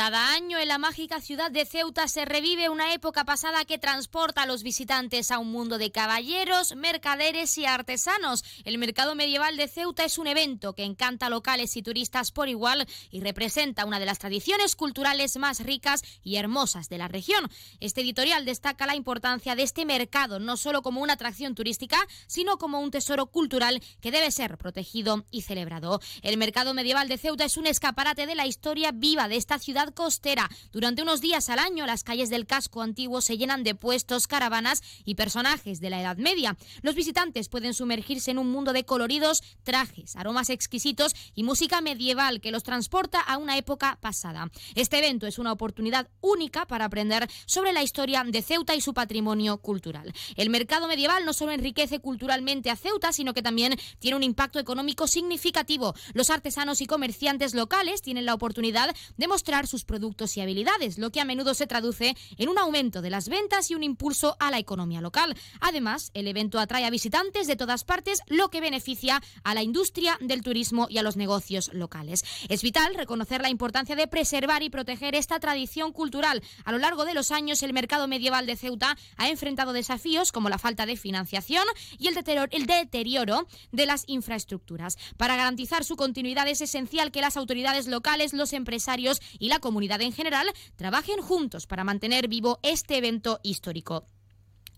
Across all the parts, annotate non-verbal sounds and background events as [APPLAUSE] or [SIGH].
Cada año en la mágica ciudad de Ceuta se revive una época pasada que transporta a los visitantes a un mundo de caballeros, mercaderes y artesanos. El mercado medieval de Ceuta es un evento que encanta locales y turistas por igual y representa una de las tradiciones culturales más ricas y hermosas de la región. Este editorial destaca la importancia de este mercado no solo como una atracción turística, sino como un tesoro cultural que debe ser protegido y celebrado. El mercado medieval de Ceuta es un escaparate de la historia viva de esta ciudad costera. Durante unos días al año, las calles del casco antiguo se llenan de puestos, caravanas y personajes de la Edad Media. Los visitantes pueden sumergirse en un mundo de coloridos trajes, aromas exquisitos y música medieval que los transporta a una época pasada. Este evento es una oportunidad única para aprender sobre la historia de Ceuta y su patrimonio cultural. El mercado medieval no solo enriquece culturalmente a Ceuta, sino que también tiene un impacto económico significativo. Los artesanos y comerciantes locales tienen la oportunidad de mostrar sus productos y habilidades, lo que a menudo se traduce en un aumento de las ventas y un impulso a la economía local. Además, el evento atrae a visitantes de todas partes, lo que beneficia a la industria del turismo y a los negocios locales. Es vital reconocer la importancia de preservar y proteger esta tradición cultural. A lo largo de los años, el mercado medieval de Ceuta ha enfrentado desafíos como la falta de financiación y el deterioro, de las infraestructuras. Para garantizar su continuidad es esencial que las autoridades locales, los empresarios y la comunidad en general trabajen juntos para mantener vivo este evento histórico.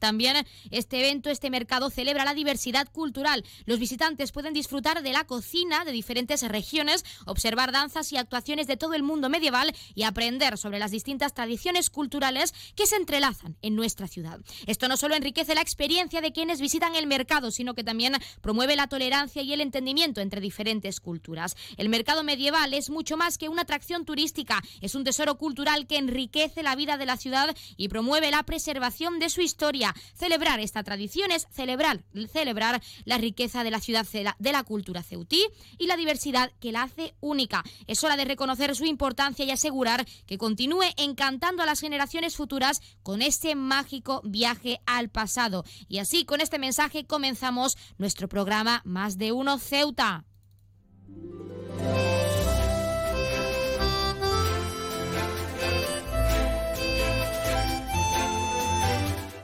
También este evento, este mercado celebra la diversidad cultural. Los visitantes pueden disfrutar de la cocina de diferentes regiones, observar danzas y actuaciones de todo el mundo medieval y aprender sobre las distintas tradiciones culturales que se entrelazan en nuestra ciudad. Esto no solo enriquece la experiencia de quienes visitan el mercado, sino que también promueve la tolerancia y el entendimiento entre diferentes culturas. El mercado medieval es mucho más que una atracción turística, es un tesoro cultural que enriquece la vida de la ciudad y promueve la preservación de su historia. Celebrar esta tradición es celebrar, celebrar la riqueza de la ciudad de la cultura ceutí y la diversidad que la hace única. Es hora de reconocer su importancia y asegurar que continúe encantando a las generaciones futuras con este mágico viaje al pasado. Y así, con este mensaje, comenzamos nuestro programa Más de Uno Ceuta.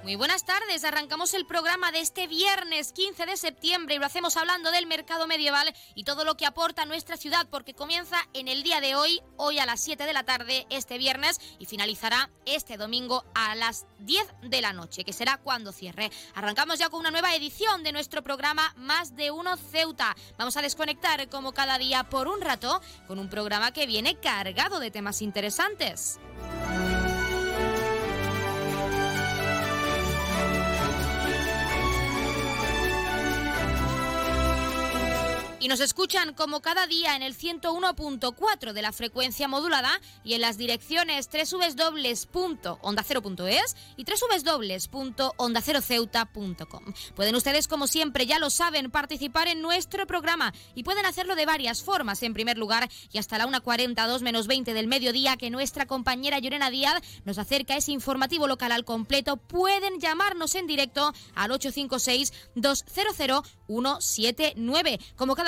Muy buenas tardes, arrancamos el programa de este viernes 15 de septiembre y lo hacemos hablando del mercado medieval y todo lo que aporta nuestra ciudad porque comienza en el día de hoy, hoy a las 7 de la tarde, este viernes y finalizará este domingo a las 10 de la noche, que será cuando cierre. Arrancamos ya con una nueva edición de nuestro programa Más de Uno Ceuta. Vamos a desconectar como cada día por un rato con un programa que viene cargado de temas interesantes. Y nos escuchan como cada día en el 101.4 de la frecuencia modulada y en las direcciones www.ondacero.es y www.ondaceroceuta.com. Pueden ustedes, como siempre, ya lo saben, participar en nuestro programa y pueden hacerlo de varias formas. En primer lugar, y hasta la 1.42 menos 20 del mediodía, que nuestra compañera Llorena Díaz nos acerca ese informativo local al completo, pueden llamarnos en directo al 856 200 179. Como cada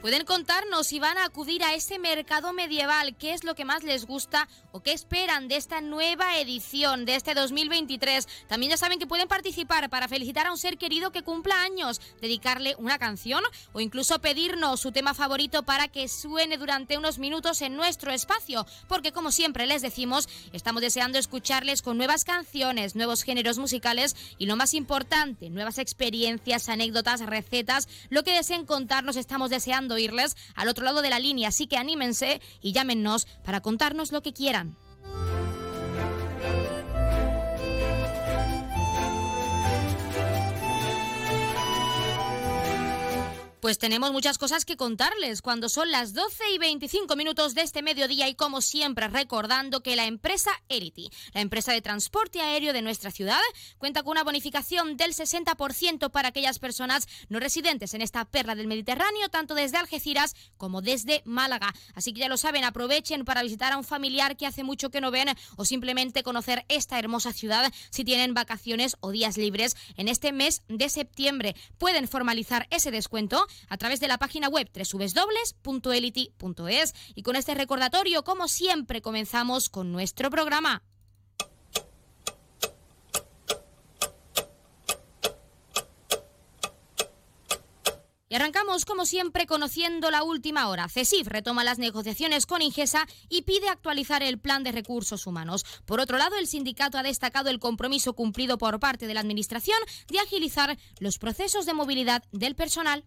Pueden contarnos si van a acudir a ese mercado medieval, qué es lo que más les gusta o qué esperan de esta nueva edición de este 2023. También ya saben que pueden participar para felicitar a un ser querido que cumpla años, dedicarle una canción o incluso pedirnos su tema favorito para que suene durante unos minutos en nuestro espacio, porque como siempre les decimos, estamos deseando escucharles con nuevas canciones, nuevos géneros musicales y lo más importante, nuevas experiencias, anécdotas, recetas, lo que deseen contarnos estamos deseando oírles al otro lado de la línea, así que anímense y llámenos para contarnos lo que quieran. Pues tenemos muchas cosas que contarles cuando son las 12 y 25 minutos de este mediodía y como siempre recordando que la empresa Erity, la empresa de transporte aéreo de nuestra ciudad, cuenta con una bonificación del 60% para aquellas personas no residentes en esta perla del Mediterráneo, tanto desde Algeciras como desde Málaga. Así que ya lo saben, aprovechen para visitar a un familiar que hace mucho que no ven o simplemente conocer esta hermosa ciudad si tienen vacaciones o días libres en este mes de septiembre. Pueden formalizar ese descuento a través de la página web www.elity.es. Y con este recordatorio, como siempre, comenzamos con nuestro programa. Y arrancamos, como siempre, conociendo la última hora. CESIF retoma las negociaciones con Ingesa y pide actualizar el plan de recursos humanos. Por otro lado, el sindicato ha destacado el compromiso cumplido por parte de la Administración de agilizar los procesos de movilidad del personal.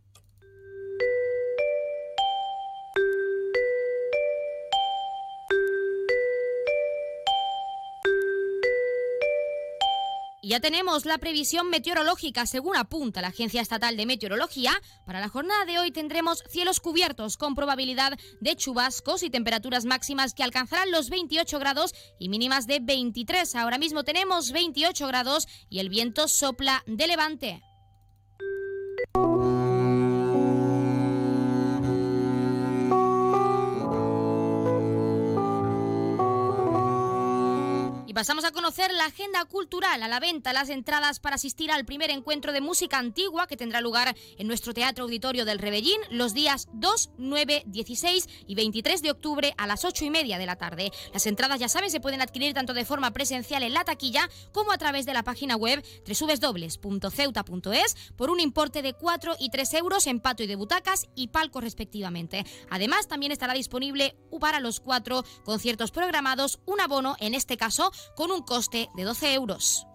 Ya tenemos la previsión meteorológica según apunta la Agencia Estatal de Meteorología. Para la jornada de hoy tendremos cielos cubiertos con probabilidad de chubascos y temperaturas máximas que alcanzarán los 28 grados y mínimas de 23. Ahora mismo tenemos 28 grados y el viento sopla de levante. Y pasamos a conocer la agenda cultural a la venta, las entradas para asistir al primer encuentro de música antigua que tendrá lugar en nuestro Teatro Auditorio del Rebellín los días 2, 9, 16 y 23 de octubre a las 8 y media de la tarde. Las entradas, ya saben, se pueden adquirir tanto de forma presencial en la taquilla como a través de la página web www.ceuta.es por un importe de 4 y 3 euros en pato y de butacas y palco respectivamente. Además, también estará disponible para los cuatro conciertos programados un abono, en este caso, con un coste de 12 euros.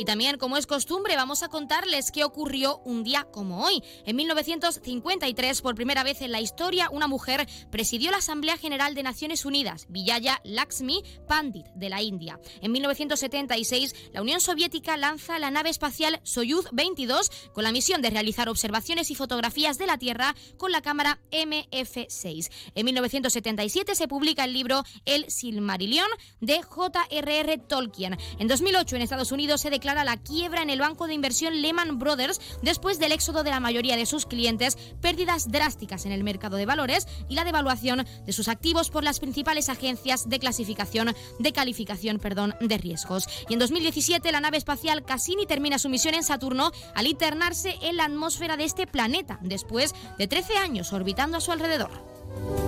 Y también, como es costumbre, vamos a contarles qué ocurrió un día como hoy. En 1953, por primera vez en la historia, una mujer presidió la Asamblea General de Naciones Unidas, Vijaya Lakshmi Pandit, de la India. En 1976, la Unión Soviética lanza la nave espacial Soyuz 22 con la misión de realizar observaciones y fotografías de la Tierra con la cámara MF6. En 1977 se publica el libro El Silmarillion de J.R.R. Tolkien. En 2008, en Estados Unidos, se declara la quiebra en el banco de inversión Lehman Brothers después del éxodo de la mayoría de sus clientes, pérdidas drásticas en el mercado de valores y la devaluación de sus activos por las principales agencias de clasificación de calificación, perdón, de riesgos. Y en 2017 la nave espacial Cassini termina su misión en Saturno al internarse en la atmósfera de este planeta después de 13 años orbitando a su alrededor.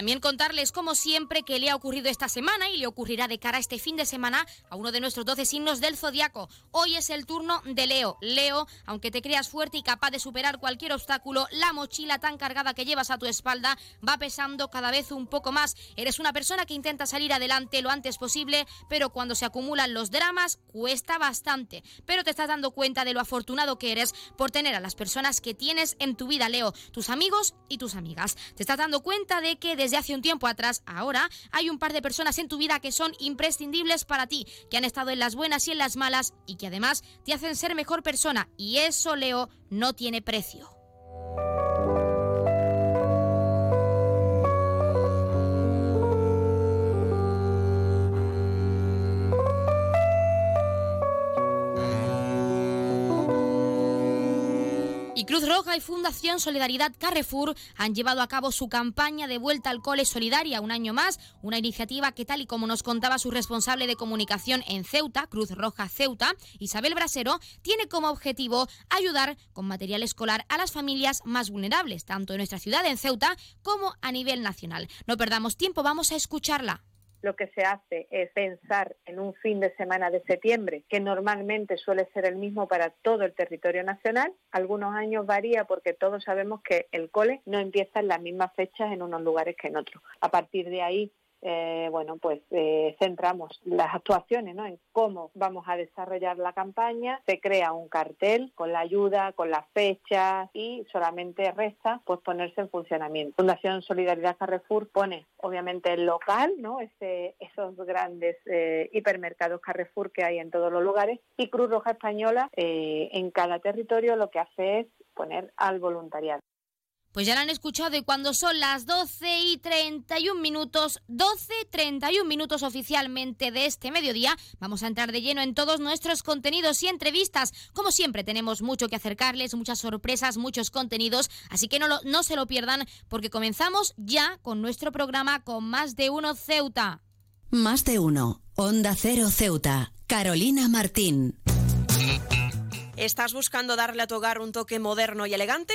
También contarles, como siempre, que le ha ocurrido esta semana y le ocurrirá de cara a este fin de semana a uno de nuestros 12 signos del zodiaco. Hoy es el turno de Leo. Leo, aunque te creas fuerte y capaz de superar cualquier obstáculo, la mochila tan cargada que llevas a tu espalda va pesando cada vez un poco más. Eres una persona que intenta salir adelante lo antes posible, pero cuando se acumulan los dramas cuesta bastante. Pero te estás dando cuenta de lo afortunado que eres por tener a las personas que tienes en tu vida, Leo, tus amigos y tus amigas. Te estás dando cuenta de que desde desde hace un tiempo atrás, ahora hay un par de personas en tu vida que son imprescindibles para ti, que han estado en las buenas y en las malas y que además te hacen ser mejor persona. Y eso, Leo, no tiene precio. Y Cruz Roja y Fundación Solidaridad Carrefour han llevado a cabo su campaña de vuelta al cole solidaria un año más, una iniciativa que tal y como nos contaba su responsable de comunicación en Ceuta, Cruz Roja Ceuta, Isabel Brasero, tiene como objetivo ayudar con material escolar a las familias más vulnerables, tanto en nuestra ciudad en Ceuta como a nivel nacional. No perdamos tiempo, vamos a escucharla lo que se hace es pensar en un fin de semana de septiembre, que normalmente suele ser el mismo para todo el territorio nacional. Algunos años varía porque todos sabemos que el cole no empieza en las mismas fechas en unos lugares que en otros. A partir de ahí eh, bueno, pues eh, centramos las actuaciones ¿no? en cómo vamos a desarrollar la campaña, se crea un cartel con la ayuda, con las fechas y solamente resta pues ponerse en funcionamiento. Fundación Solidaridad Carrefour pone obviamente el local, ¿no? Ese, esos grandes eh, hipermercados Carrefour que hay en todos los lugares y Cruz Roja Española en cada territorio lo que hace es poner al voluntariado. Pues ya lo han escuchado y cuando son las 12 y 31 minutos, 12, 31 minutos oficialmente de este mediodía, vamos a entrar de lleno en todos nuestros contenidos y entrevistas. Como siempre tenemos mucho que acercarles, muchas sorpresas, muchos contenidos, así que no, no se lo pierdan porque comenzamos ya con nuestro programa con Más de Uno Ceuta. Más de Uno, Onda Cero Ceuta, Carolina Martín. ¿Estás buscando darle a tu hogar un toque moderno y elegante?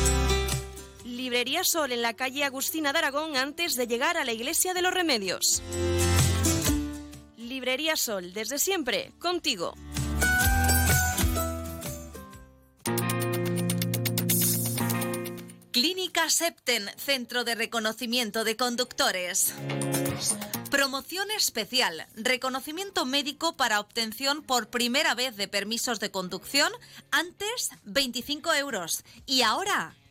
Librería Sol en la calle Agustina de Aragón antes de llegar a la Iglesia de los Remedios. Librería Sol, desde siempre, contigo. Clínica Septen, Centro de Reconocimiento de Conductores. Promoción especial, reconocimiento médico para obtención por primera vez de permisos de conducción, antes 25 euros y ahora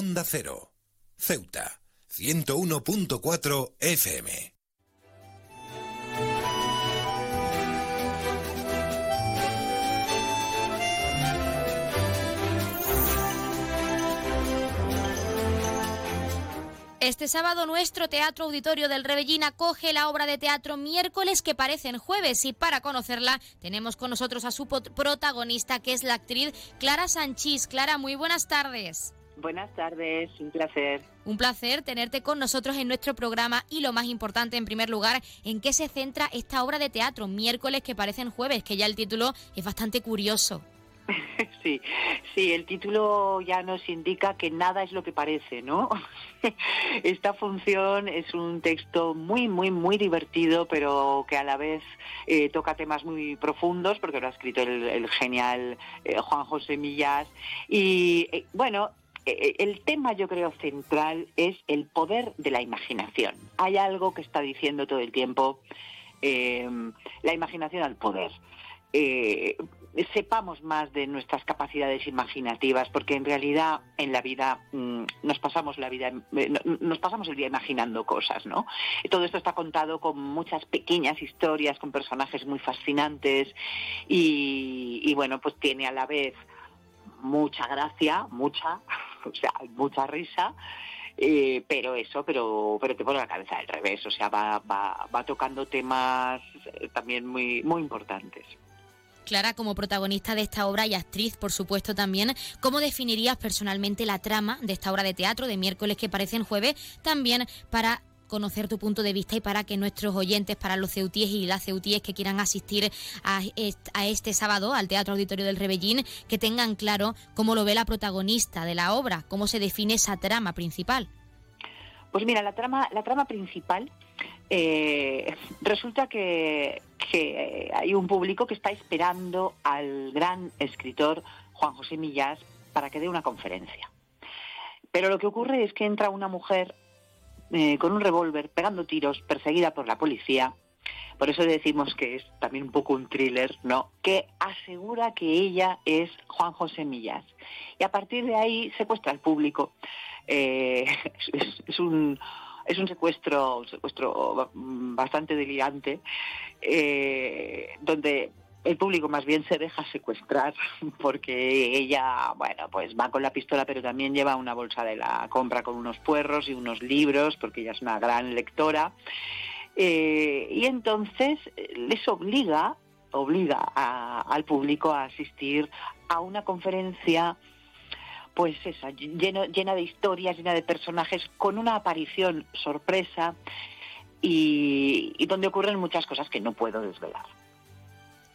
Onda Cero. Ceuta, 101.4 FM. Este sábado nuestro Teatro Auditorio del Rebellín acoge la obra de teatro miércoles que parece en jueves y para conocerla tenemos con nosotros a su protagonista que es la actriz Clara Sanchís. Clara, muy buenas tardes. Buenas tardes, un placer. Un placer tenerte con nosotros en nuestro programa y lo más importante, en primer lugar, en qué se centra esta obra de teatro, miércoles que parecen jueves, que ya el título es bastante curioso. [LAUGHS] Sí, sí, el título ya nos indica que nada es lo que parece, ¿no? [LAUGHS] Esta función es un texto muy, muy, muy divertido, pero que a la vez eh, toca temas muy profundos, porque lo ha escrito el, genial eh, Juan José Millas. Y eh, bueno, el tema yo creo central es el poder de la imaginación. Hay algo que está diciendo todo el tiempo, la imaginación al poder sepamos más de nuestras capacidades imaginativas, porque en realidad en la vida mm, nos pasamos la vida, eh, nos pasamos el día imaginando cosas, ¿no? todo esto está contado con muchas pequeñas historias, con personajes muy fascinantes y, bueno, pues tiene a la vez mucha gracia, mucha, o sea, mucha risa. Eh, pero eso, pero, pero te pone la cabeza al revés, o sea, va, tocando temas eh, también muy, muy importantes. Clara, como protagonista de esta obra y actriz, por supuesto, también, ¿cómo definirías personalmente la trama de esta obra de teatro de miércoles que parecen jueves? También para conocer tu punto de vista y para que nuestros oyentes, para los ceutíes y las ceutíes que quieran asistir a, este sábado al Teatro Auditorio del Rebellín, que tengan claro cómo lo ve la protagonista de la obra, cómo se define esa trama principal. Pues mira, la trama, la trama principal eh, resulta que, hay un público que está esperando al gran escritor Juan José Millás para que dé una conferencia. Pero lo que ocurre es que entra una mujer eh, con un revólver pegando tiros, perseguida por la policía. Por eso decimos que es también un poco un thriller, ¿no? Que asegura que ella es Juan José Millás. Y a partir de ahí secuestra al público. Eh, [LAUGHS] es un es un secuestro, secuestro bastante delirante, eh, donde el público más bien se deja secuestrar [LAUGHS] porque ella, bueno, pues va con la pistola, pero también lleva una bolsa de la compra con unos puerros y unos libros, porque ella es una gran lectora. Eh, y entonces les obliga, obliga al público a asistir a una conferencia pues esa, llena de historias, llena de personajes, con una aparición sorpresa y, donde ocurren muchas cosas que no puedo desvelar.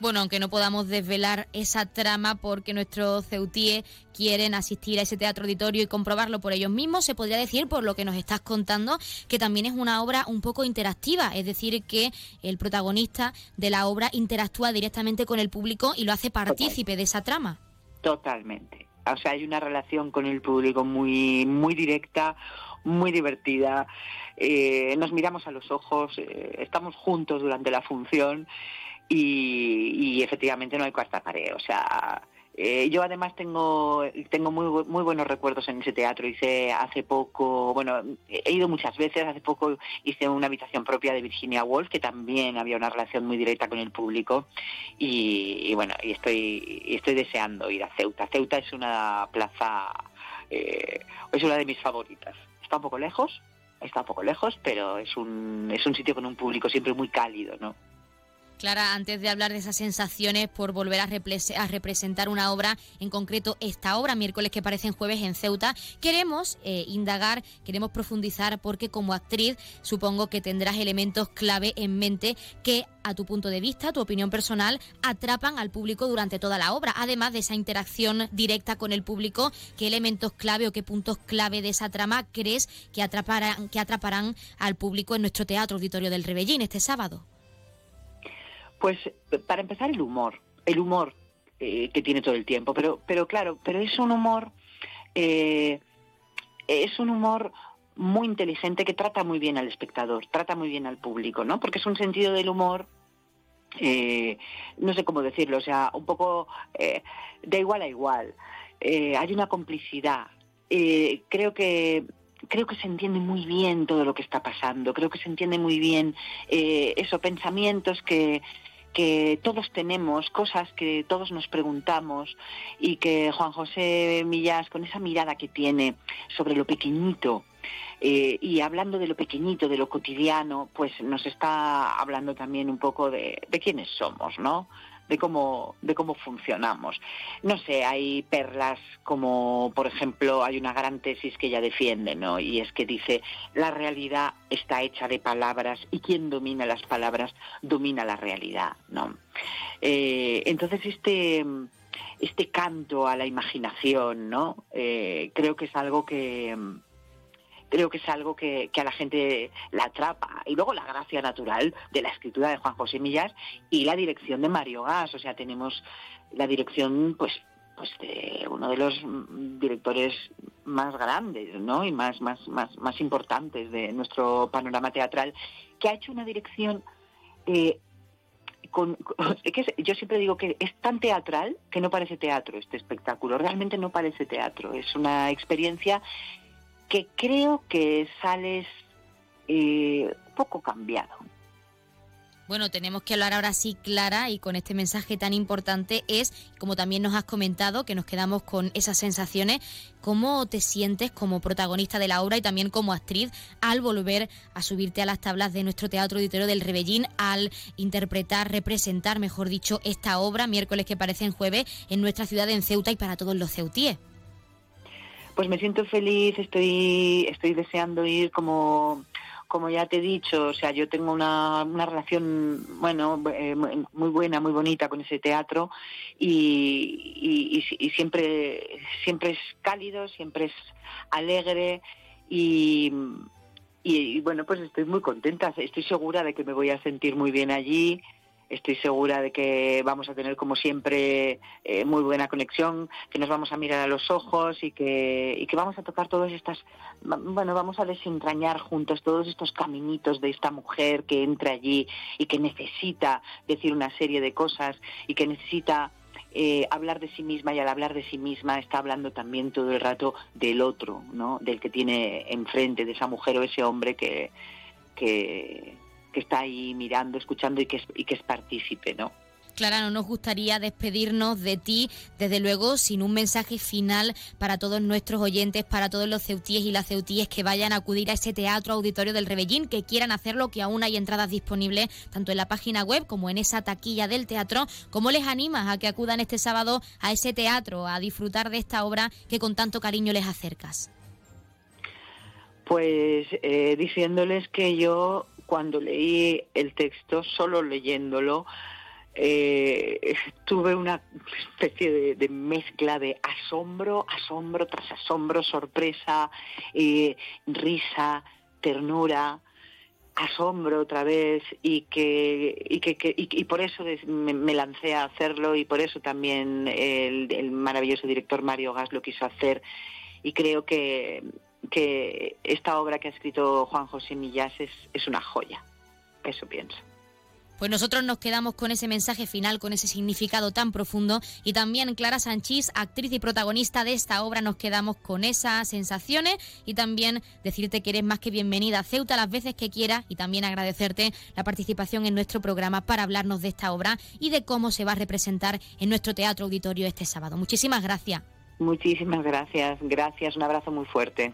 Bueno, aunque no podamos desvelar esa trama porque nuestros ceutíes quieren asistir a ese teatro auditorio y comprobarlo por ellos mismos, se podría decir, por lo que nos estás contando, que también es una obra un poco interactiva, es decir, que el protagonista de la obra interactúa directamente con el público y lo hace partícipe de esa trama. Totalmente o sea, hay una relación con el público muy, muy directa, muy divertida. Eh, nos miramos a los ojos, eh, estamos juntos durante la función y, y, efectivamente no hay cuarta pared. O sea, eh, yo además tengo tengo muy muy buenos recuerdos en ese teatro. Hice hace poco, bueno, he ido muchas veces. Hace poco hice una habitación propia de Virginia Woolf, que también había una relación muy directa con el público. Y, bueno, y estoy estoy deseando ir a Ceuta. Ceuta es una plaza, eh, es una de mis favoritas. Está un poco lejos, está un poco lejos, pero es un es un sitio con un público siempre muy cálido, ¿no? Clara, antes de hablar de esas sensaciones por volver a, representar una obra, en concreto esta obra, miércoles que parecen jueves en Ceuta, queremos eh, indagar, queremos profundizar, porque como actriz supongo que tendrás elementos clave en mente que a tu punto de vista, tu opinión personal, atrapan al público durante toda la obra. Además de esa interacción directa con el público, ¿qué elementos clave o qué puntos clave de esa trama crees que atraparán, que atraparán al público en nuestro Teatro Auditorio del Rebellín este sábado? Pues para empezar el humor, el humor eh, que tiene todo el tiempo, pero, pero claro, pero es un humor, eh, es un humor muy inteligente que trata muy bien al espectador, trata muy bien al público, ¿no? Porque es un sentido del humor eh, no sé cómo decirlo, o sea, un poco de igual a igual. hay una complicidad. creo que creo que se entiende muy bien todo lo que está pasando. Creo que se entiende muy bien esos pensamientos que que todos tenemos, cosas que todos nos preguntamos y que Juan José Millás, con esa mirada que tiene sobre lo pequeñito, eh, y hablando de lo pequeñito, de lo cotidiano, pues nos está hablando también un poco de, de quiénes somos, ¿no? De cómo, de cómo funcionamos. No sé, hay perlas como, por ejemplo, hay una gran tesis que ella defiende, ¿no? Y es que dice, la realidad está hecha de palabras y quien domina las palabras domina la realidad, ¿no? Eh, entonces este este canto a la imaginación, ¿no? Eh, creo que es algo que creo que es algo que, a la gente la atrapa. Y luego la gracia natural de la escritura de Juan José Millas y la dirección de Mario Gas. O sea, tenemos la dirección, pues, pues de uno de los directores más grandes ¿no? y más, más, más, más importantes de nuestro panorama teatral, que ha hecho una dirección eh, con, que yo siempre digo que es tan teatral que no parece teatro este espectáculo, realmente no parece teatro, es una experiencia que creo que sales eh, poco cambiado. Bueno, tenemos que hablar ahora sí, Clara, y con este mensaje tan importante es, como también nos has comentado, que nos quedamos con esas sensaciones, ¿cómo te sientes como protagonista de la obra y también como actriz al volver a subirte a las tablas de nuestro Teatro Auditorio del Rebellín, al interpretar, representar, mejor dicho, esta obra, miércoles que parece en jueves, en nuestra ciudad en Ceuta y para todos los ceutíes? Pues me siento feliz, estoy, estoy deseando ir como como ya te he dicho, o sea, yo tengo una, una relación, bueno, eh, muy buena, muy bonita con ese teatro y, y, siempre, siempre es cálido, siempre es alegre y, y, bueno, pues estoy muy contenta, estoy segura de que me voy a sentir muy bien allí, Estoy segura de que vamos a tener, como siempre, eh, muy buena conexión, que nos vamos a mirar a los ojos y que, y que vamos a tocar todas estas, bueno, vamos a desentrañar juntos todos estos caminitos de esta mujer que entra allí y que necesita decir una serie de cosas y que necesita eh, hablar de sí misma y al hablar de sí misma está hablando también todo el rato del otro, ¿no? Del que tiene enfrente, de esa mujer o ese hombre que, que, que está ahí mirando, escuchando y que es, y que es partícipe, ¿no? Clara, no nos gustaría despedirnos de ti, desde luego, sin un mensaje final para todos nuestros oyentes, para todos los ceutíes y las ceutíes que vayan a acudir a ese teatro auditorio del Rebellín, que quieran hacerlo, que aún hay entradas disponibles tanto en la página web como en esa taquilla del teatro. ¿Cómo les animas a que acudan este sábado a ese teatro, a disfrutar de esta obra que con tanto cariño les acercas? Pues eh, diciéndoles que yo cuando leí el texto, solo leyéndolo, eh, tuve una especie de, mezcla de asombro, asombro tras asombro, sorpresa, eh, risa, ternura, asombro otra vez y que y que, y, por eso me, lancé a hacerlo y por eso también el maravilloso director Mario Gas lo quiso hacer. Y creo que que esta obra que ha escrito Juan José Millás es, una joya. Eso pienso. Pues nosotros nos quedamos con ese mensaje final, con ese significado tan profundo y también Clara Sanchís, actriz y protagonista de esta obra, nos quedamos con esas sensaciones y también decirte que eres más que bienvenida a Ceuta las veces que quieras y también agradecerte la participación en nuestro programa para hablarnos de esta obra y de cómo se va a representar en nuestro teatro auditorio este sábado. Muchísimas gracias. Muchísimas gracias, gracias, un abrazo muy fuerte.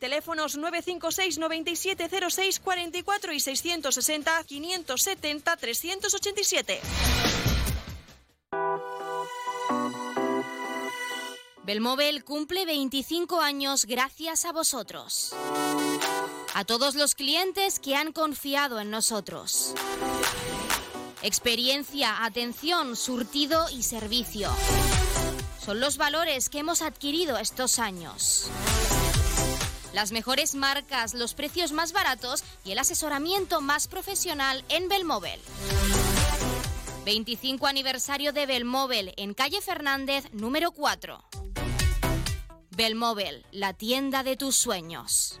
Teléfonos 956 9706 44 y 660 570 387. Belmóvil cumple 25 años gracias a vosotros. A todos los clientes que han confiado en nosotros. Experiencia, atención, surtido y servicio. Son los valores que hemos adquirido estos años. Las mejores marcas, los precios más baratos y el asesoramiento más profesional en Belmóvil. 25 aniversario de Belmóvil en calle Fernández número 4. Belmóvil, la tienda de tus sueños.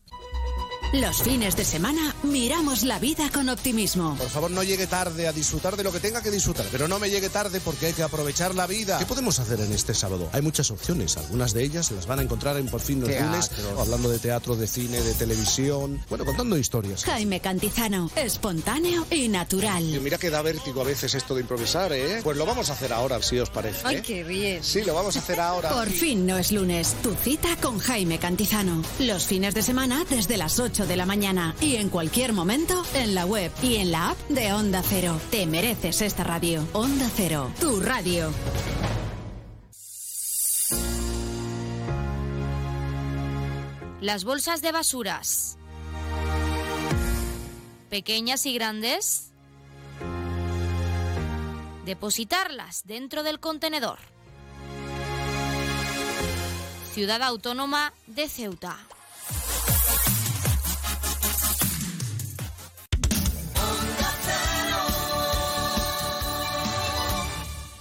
Los fines de semana miramos la vida con optimismo. Por favor, no llegue tarde a disfrutar de lo que tenga que disfrutar, pero no me llegue tarde porque hay que aprovechar la vida. ¿Qué podemos hacer en este sábado? Hay muchas opciones, algunas de ellas las van a encontrar en Por fin los lunes, hablando de teatro, de cine, de televisión, bueno, contando historias. Jaime Cantizano, espontáneo y natural. Y mira que da vértigo a veces esto de improvisar, ¿eh? Pues lo vamos a hacer ahora, si os parece. Ay, qué bien. Sí, lo vamos a hacer ahora. Por fin no es lunes, tu cita con Jaime Cantizano. Los fines de semana desde las 8 de la mañana y en cualquier momento en la web y en la app de Onda Cero. Te mereces esta radio. Onda Cero, tu radio. Las bolsas de basuras. Pequeñas y grandes. Depositarlas dentro del contenedor. Ciudad Autónoma de Ceuta.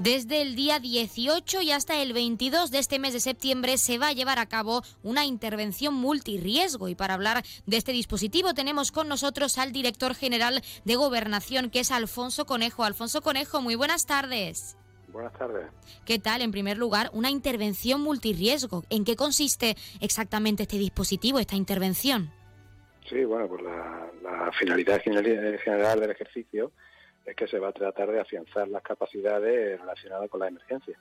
Desde el día 18 y hasta el 22 de este mes de septiembre se va a llevar a cabo una intervención multirriesgo y para hablar de este dispositivo tenemos con nosotros al director general de Gobernación que es Alfonso Conejo. Alfonso Conejo, muy buenas tardes. Buenas tardes. ¿Qué tal? En primer lugar, una intervención multirriesgo. ¿En qué consiste exactamente este dispositivo, esta intervención? Sí, bueno, pues la, la finalidad general del ejercicio es que se va a tratar de afianzar las capacidades relacionadas con la emergencia.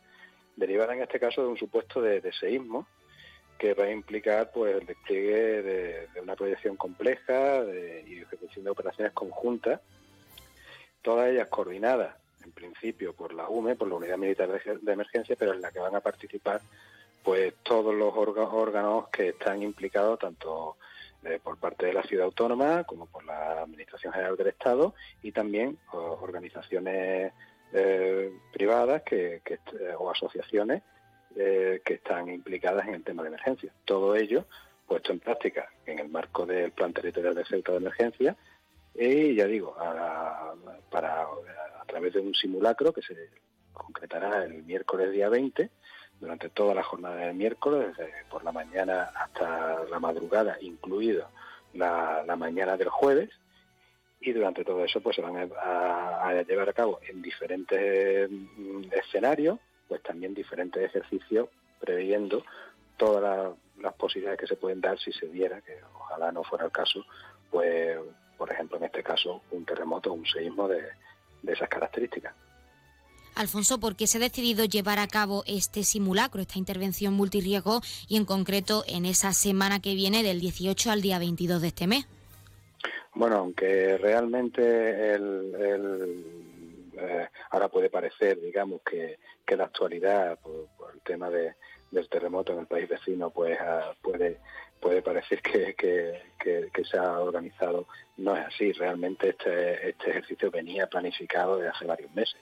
Derivada en este caso de un supuesto de, de seísmo que va a implicar pues el despliegue de, una proyección compleja de, y ejecución de operaciones conjuntas, todas ellas coordinadas en principio por la UME, por la Unidad Militar de Emergencia, pero en la que van a participar pues todos los órganos que están implicados tanto eh, por parte de la ciudad autónoma como por la Administración General del Estado y también organizaciones eh, privadas que, que, o asociaciones eh, que están implicadas en el tema de emergencia. Todo ello puesto en práctica en el marco del Plan Territorial de Ceuta de Emergencia y ya digo, a, para, a través de un simulacro que se concretará el miércoles día 20 durante toda la jornada del miércoles, desde por la mañana hasta la madrugada, incluido la, mañana del jueves, y durante todo eso pues se van a, llevar a cabo en diferentes mm, escenarios, pues también diferentes ejercicios previendo todas la, las posibilidades que se pueden dar si se diera, que ojalá no fuera el caso, pues por ejemplo en este caso un terremoto, un seísmo de esas características. Alfonso, ¿por qué se ha decidido llevar a cabo este simulacro, esta intervención multirriesgo y en concreto en esa semana que viene del 18 al día 22 de este mes? Bueno, aunque realmente el, eh, ahora puede parecer, digamos, que, que la actualidad, por, el tema de, del terremoto en el país vecino, pues uh, puede puede parecer que, que, se ha organizado. No es así, realmente este, este ejercicio venía planificado desde hace varios meses.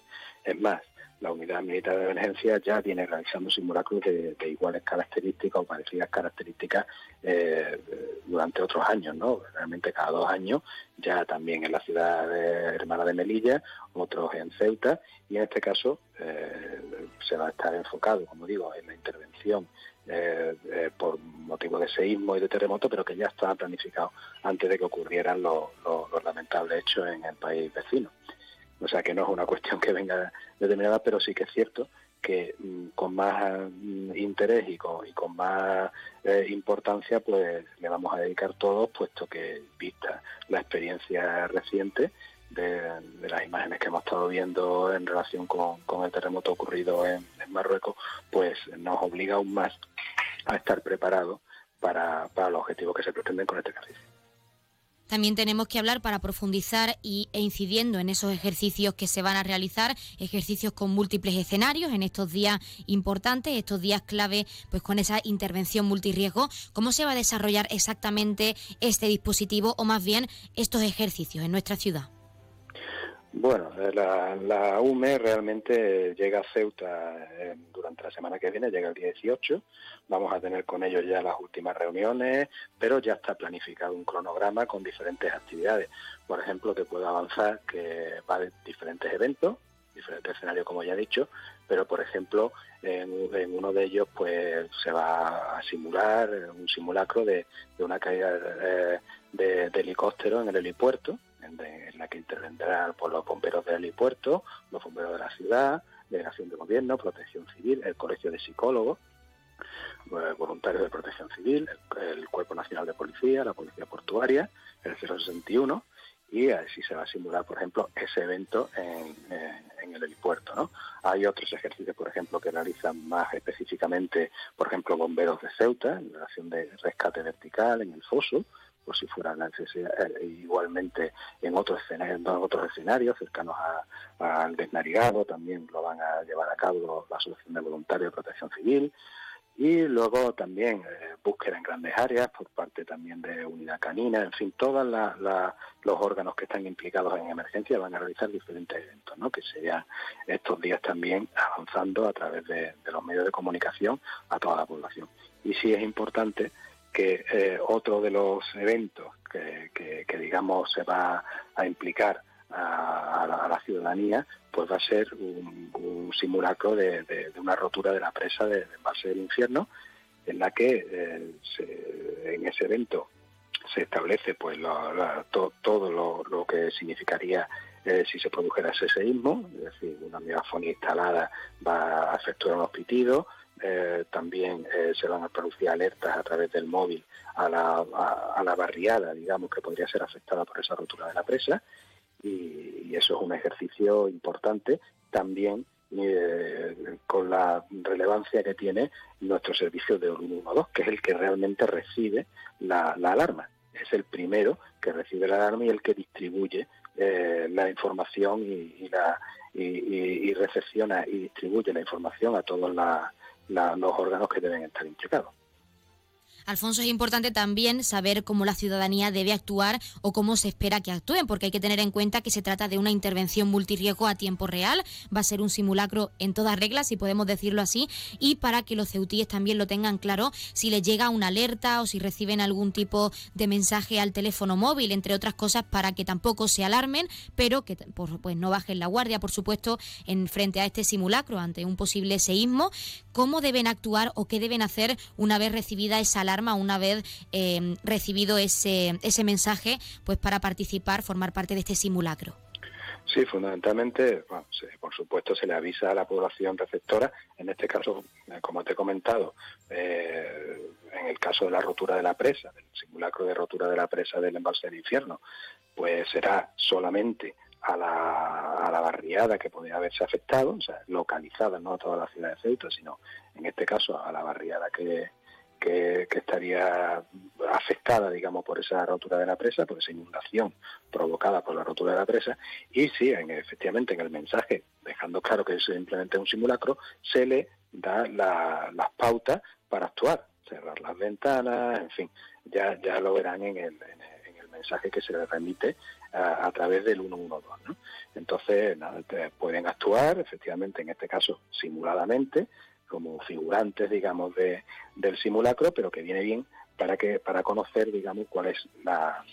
Es más, la unidad militar de emergencia ya viene realizando simulacros de, iguales características o parecidas características eh, durante otros años, ¿no? Realmente cada dos años, ya también en la ciudad hermana de Melilla, otros en Ceuta, y en este caso eh, se va a estar enfocado, como digo, en la intervención eh, por motivo de seísmo y de terremoto, pero que ya estaba planificado antes de que ocurrieran los lamentables hechos en el país vecino. O sea que no es una cuestión que venga determinada, pero sí que es cierto que mm, con más mm, interés y con, con más eh, importancia pues le vamos a dedicar todos, puesto que vista la experiencia reciente de, las imágenes que hemos estado viendo en relación con, el terremoto ocurrido en, en, Marruecos, pues nos obliga aún más a estar preparados para, para los objetivos que se pretenden con este ejercicio. También tenemos que hablar para profundizar y, e incidiendo en esos ejercicios que se van a realizar, ejercicios con múltiples escenarios en estos días importantes, estos días clave, pues con esa intervención multirriesgo. ¿Cómo se va a desarrollar exactamente este dispositivo o más bien estos ejercicios en nuestra ciudad? Bueno, eh, la, UME realmente llega a Ceuta eh, durante la semana que viene, llega el 18. Vamos a tener con ellos ya las últimas reuniones, pero ya está planificado un cronograma con diferentes actividades. Por ejemplo, que puedo avanzar que va a diferentes eventos, diferentes escenarios, como ya he dicho, pero por ejemplo, en, uno de ellos pues se va a simular un simulacro de, una caída eh, de helicóptero en el helipuerto en la que intervendrán por los bomberos del helipuerto, los bomberos de la ciudad, delegación de gobierno, protección civil, el colegio de psicólogos, eh, voluntarios de protección civil, el, Cuerpo Nacional de Policía, la Policía Portuaria, el 061, y así se va a simular, por ejemplo, ese evento en, eh, el helipuerto. Hay otros ejercicios, por ejemplo, que realizan más específicamente, por ejemplo, bomberos de Ceuta, en relación de rescate vertical en el foso, por si fuera la necesidad, eh, igualmente en otros escenarios, en otros escenarios cercanos al desnarigado, también lo van a llevar a cabo la Asociación de Voluntarios de Protección Civil, y luego también eh, búsqueda en grandes áreas por parte también de unidad canina, en fin, todos los órganos que están implicados en emergencia van a realizar diferentes eventos, ¿no? que serían estos días también avanzando a través de, de los medios de comunicación a toda la población. Y sí es importante que eh, otro de los eventos que, digamos se va a implicar a, la, ciudadanía, pues va a ser un, simulacro de, una rotura de la presa de, base del infierno, en la que eh, en ese evento se establece pues todo lo, que significaría eh, si se produjera ese seísmo, es decir, una megafonía instalada va a efectuar unos pitidos, eh, también eh, se van a producir alertas a través del móvil a la, a, la, barriada, digamos, que podría ser afectada por esa rotura de la presa. Y, eso es un ejercicio importante también eh, con la relevancia que tiene nuestro servicio de 112, que es el que realmente recibe la, alarma. Es el primero que recibe la alarma y el que distribuye la información y, la, y, recepciona y distribuye la información a todos la, los órganos que deben estar implicados. Alfonso, es importante también saber cómo la ciudadanía debe actuar o cómo se espera que actúen, porque hay que tener en cuenta que se trata de una intervención multirriesgo a tiempo real, va a ser un simulacro en todas reglas, si podemos decirlo así, y para que los ceutíes también lo tengan claro, si les llega una alerta o si reciben algún tipo de mensaje al teléfono móvil, entre otras cosas, para que tampoco se alarmen, pero que pues, no bajen la guardia, por supuesto, en frente a este simulacro, ante un posible seísmo, cómo deben actuar o qué deben hacer una vez recibida esa alarma una vez eh, recibido ese, ese mensaje pues para participar, formar parte de este simulacro? Sí, fundamentalmente, por supuesto, se le avisa a la población receptora. En este caso, eh, como te he comentado, eh, en el caso de la rotura de la presa, del simulacro de rotura de la presa del embalse del infierno, pues será solamente a la, a la barriada que podría haberse afectado, o sea, localizada, no a toda la ciudad de Ceuta, sino en este caso a la barriada que, que, estaría afectada, digamos, por esa rotura de la presa, por esa inundación provocada por la rotura de la presa, y sí, efectivamente, en el mensaje, dejando claro que es simplemente un simulacro, se le da las pautas para actuar. cerrar las ventanas, en fin, ya, ya lo verán en el, mensaje que se les remite a, través del 112. ¿no? Entonces, pueden actuar, efectivamente, en este caso, simuladamente, como figurantes, digamos, de, del simulacro, pero que viene bien para que para conocer, digamos, cuál es la,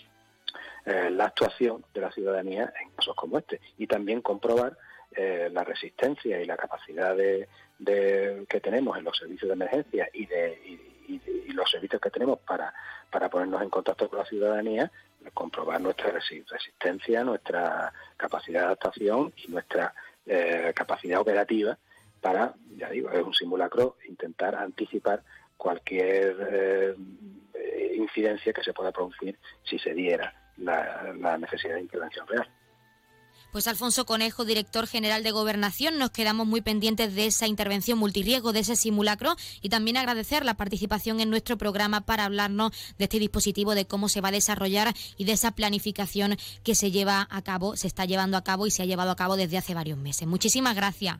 eh, la actuación de la ciudadanía en casos como este. Y también comprobar eh, la resistencia y la capacidad de, que tenemos en los servicios de emergencia y de los servicios que tenemos para, para ponernos en contacto con la ciudadanía, comprobar nuestra resistencia, nuestra capacidad de adaptación y nuestra eh, capacidad operativa para, ya digo, es un simulacro, intentar anticipar cualquier incidencia que se pueda producir si se diera la, necesidad de intervención real. Pues Alfonso Conejo, director general de Gobernación, nos quedamos muy pendientes de esa intervención multirriesgo, de ese simulacro y también agradecer la participación en nuestro programa para hablarnos de este dispositivo, de cómo se va a desarrollar y de esa planificación que se lleva a cabo, se está llevando a cabo y se ha llevado a cabo desde hace varios meses. Muchísimas gracias.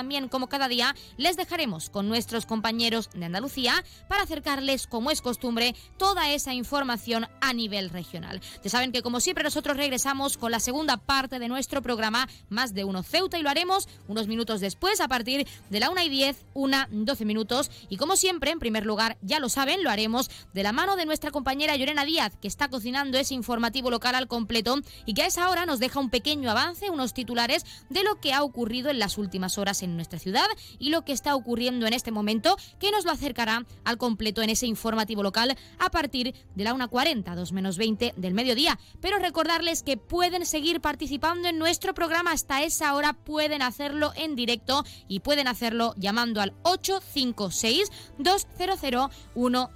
como cada día, les dejaremos con nuestros compañeros de Andalucía para acercarles, como es costumbre, toda esa información a nivel regional. Ya saben que, como siempre, nosotros regresamos con la segunda parte de nuestro programa, Más de Uno Ceuta, y lo haremos unos minutos después, a partir de la 1 y 10, 1, 12 minutos. Y como siempre, en primer lugar, ya lo saben, lo haremos de la mano de nuestra compañera Llorena Díaz, que está cocinando ese informativo local al completo y que a esa hora nos deja un pequeño avance, unos titulares de lo que ha ocurrido en las últimas horas en nuestra ciudad y lo que está ocurriendo en este momento, que nos lo acercará al completo en ese informativo local a partir de la 1.40, 2 menos 20 del mediodía. Pero recordarles que pueden seguir participando en nuestro programa hasta esa hora, pueden hacerlo en directo y pueden hacerlo llamando al 856 200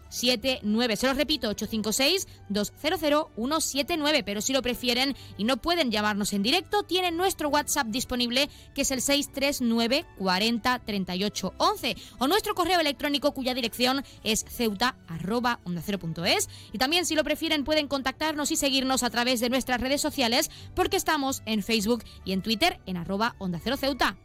179. Se los repito, 856 200 179, pero si lo prefieren y no pueden llamarnos en directo, tienen nuestro WhatsApp disponible que es el 639 40 38 11 o nuestro correo electrónico cuya dirección es ceuta arroba onda y también si lo prefieren pueden contactarnos y seguirnos a través de nuestras redes sociales porque estamos en Facebook y en Twitter en arroba onda cero ceuta.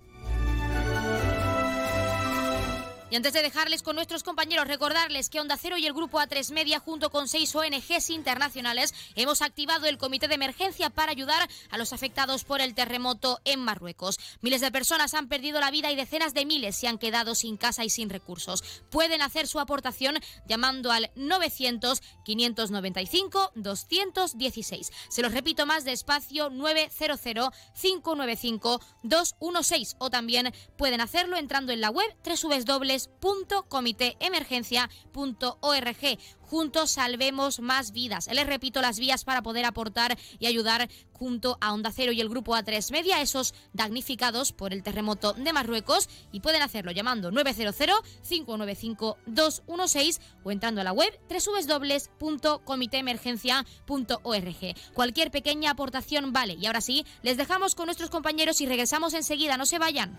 Y antes de dejarles con nuestros compañeros, recordarles que Onda Cero y el Grupo A3 Media, junto con seis ONGs internacionales, hemos activado el comité de emergencia para ayudar a los afectados por el terremoto en Marruecos. Miles de personas han perdido la vida y decenas de miles se han quedado sin casa y sin recursos. Pueden hacer su aportación llamando al 900-595-216. Se los repito más despacio, 900-595-216. O también pueden hacerlo entrando en la web www www.comiteemergencia.org. Juntos salvemos más vidas. Les repito las vías para poder aportar y ayudar junto a Onda Cero y el grupo A3 Media esos damnificados por el terremoto de Marruecos y pueden hacerlo llamando 900-595-216 o entrando a la web www.comiteemergencia.org. Cualquier pequeña aportación vale. Y ahora sí, les dejamos con nuestros compañeros y regresamos enseguida. No se vayan.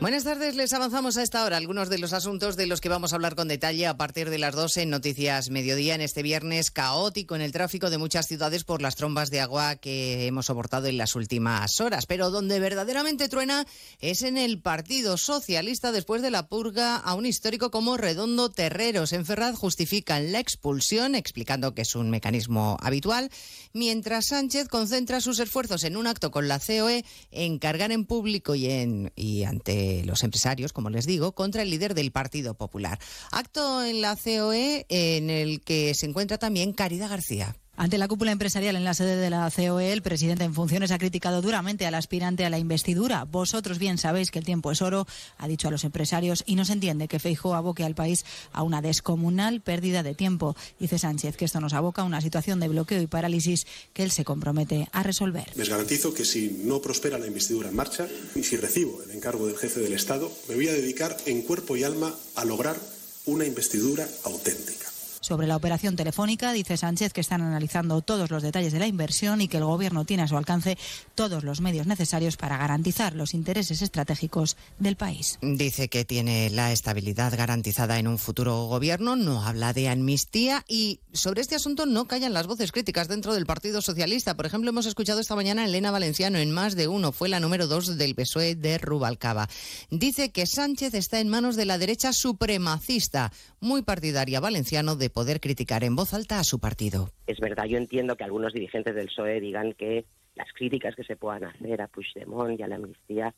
Buenas tardes, les avanzamos a esta hora algunos de los asuntos de los que vamos a hablar con detalle a partir de las 12 en Noticias Mediodía en este viernes caótico en el tráfico de muchas ciudades por las trombas de agua que hemos soportado en las últimas horas. Pero donde verdaderamente truena es en el Partido Socialista después de la purga a un histórico como Redondo Terreros. En Ferraz justifican la expulsión explicando que es un mecanismo habitual, mientras Sánchez concentra sus esfuerzos en un acto con la COE en cargar en público y, en, y ante los empresarios, como les digo, contra el líder del Partido Popular. Acto en la COE en el que se encuentra también Caridad García. Ante la cúpula empresarial en la sede de la COE, el presidente en funciones ha criticado duramente al aspirante a la investidura. Vosotros bien sabéis que el tiempo es oro, ha dicho a los empresarios, y no se entiende que Feijóo aboque al país a una descomunal pérdida de tiempo. Dice Sánchez que esto nos aboca a una situación de bloqueo y parálisis que él se compromete a resolver. Les garantizo que si no prospera la investidura en marcha y si recibo el encargo del jefe del Estado, me voy a dedicar en cuerpo y alma a lograr una investidura auténtica. Sobre la operación telefónica, dice Sánchez que están analizando todos los detalles de la inversión y que el Gobierno tiene a su alcance todos los medios necesarios para garantizar los intereses estratégicos del país. Dice que tiene la estabilidad garantizada en un futuro Gobierno, no habla de amnistía y sobre este asunto no callan las voces críticas dentro del Partido Socialista. Por ejemplo, hemos escuchado esta mañana a Elena Valenciano en más de uno, fue la número dos del PSOE de Rubalcaba. Dice que Sánchez está en manos de la derecha supremacista, muy partidaria valenciano de poder criticar en voz alta a su partido. Es verdad, yo entiendo que algunos dirigentes del PSOE digan que las críticas que se puedan hacer a Puigdemont y a la amnistía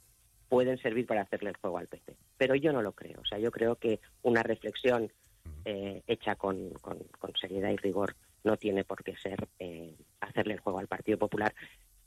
pueden servir para hacerle el juego al PP. Pero yo no lo creo. O sea, yo creo que una reflexión eh, hecha con, con, seriedad y rigor no tiene por qué ser eh, hacerle el juego al Partido Popular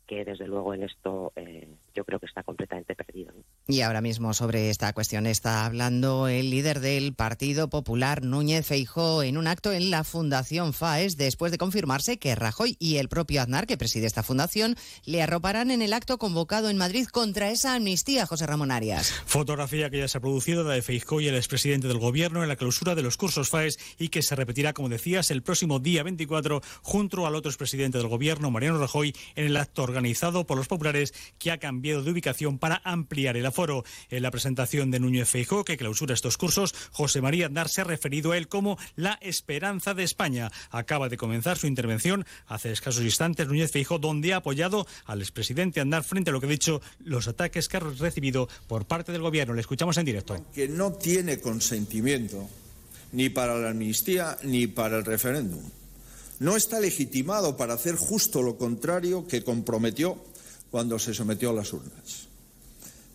que desde luego en esto eh, yo creo que está completamente perdido. Y ahora mismo sobre esta cuestión está hablando el líder del Partido Popular, Núñez Feijó, en un acto en la Fundación FAES, después de confirmarse que Rajoy y el propio Aznar, que preside esta fundación, le arroparán en el acto convocado en Madrid contra esa amnistía, José Ramón Arias. Fotografía que ya se ha producido, la de Feijó y el expresidente del Gobierno en la clausura de los cursos FAES y que se repetirá, como decías, el próximo día 24 junto al otro expresidente del Gobierno, Mariano Rajoy, en el acto organizado por los populares que ha cambiado de ubicación para ampliar el aforo. En la presentación de Núñez Feijó, que clausura estos cursos, José María Aznar se ha referido a él como la esperanza de España. Acaba de comenzar su intervención hace escasos instantes Núñez Feijó, donde ha apoyado al expresidente Aznar frente a lo que ha dicho los ataques que ha recibido por parte del gobierno. Le escuchamos en directo. Que no tiene consentimiento ni para la amnistía ni para el referéndum no está legitimado para hacer justo lo contrario que comprometió cuando se sometió a las urnas.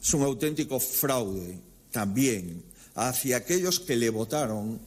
Es un auténtico fraude también hacia aquellos que le votaron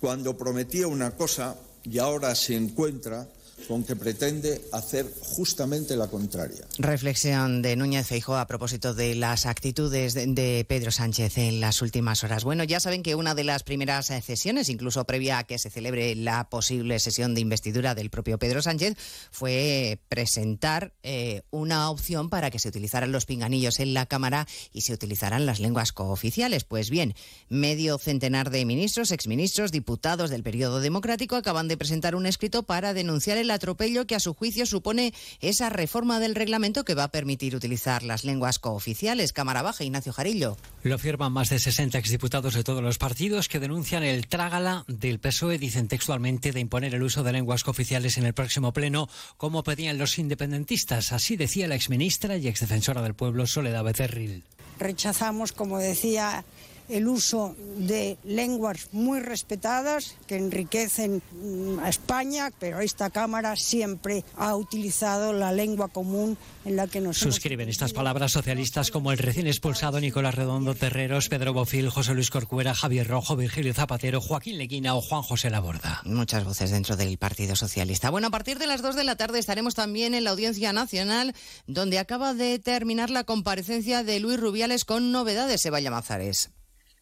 cuando prometía una cosa y ahora se encuentra con que pretende hacer justamente la contraria. Reflexión de Núñez Feijóo a propósito de las actitudes de Pedro Sánchez en las últimas horas. Bueno, ya saben que una de las primeras sesiones, incluso previa a que se celebre la posible sesión de investidura del propio Pedro Sánchez, fue presentar eh, una opción para que se utilizaran los pinganillos en la Cámara y se utilizaran las lenguas cooficiales. Pues bien, medio centenar de ministros, exministros, diputados del periodo democrático acaban de presentar un escrito para denunciar el atropello que a su juicio supone esa reforma del reglamento que va a permitir utilizar las lenguas cooficiales. Cámara Baja, Ignacio Jarillo. Lo afirman más de 60 exdiputados de todos los partidos que denuncian el trágala del PSOE, dicen textualmente, de imponer el uso de lenguas cooficiales en el próximo pleno, como pedían los independentistas. Así decía la exministra y exdefensora del pueblo, Soledad Becerril. Rechazamos, como decía el uso de lenguas muy respetadas que enriquecen mm, a España, pero esta Cámara siempre ha utilizado la lengua común en la que nos Suscriben estas palabras socialistas como el recién expulsado Nicolás Redondo Terreros, Pedro Bofil, José Luis Corcuera, Javier Rojo, Virgilio Zapatero, Joaquín Leguina o Juan José Laborda. Muchas voces dentro del Partido Socialista. Bueno, a partir de las 2 de la tarde estaremos también en la Audiencia Nacional, donde acaba de terminar la comparecencia de Luis Rubiales con novedades, Sebaya Mazares.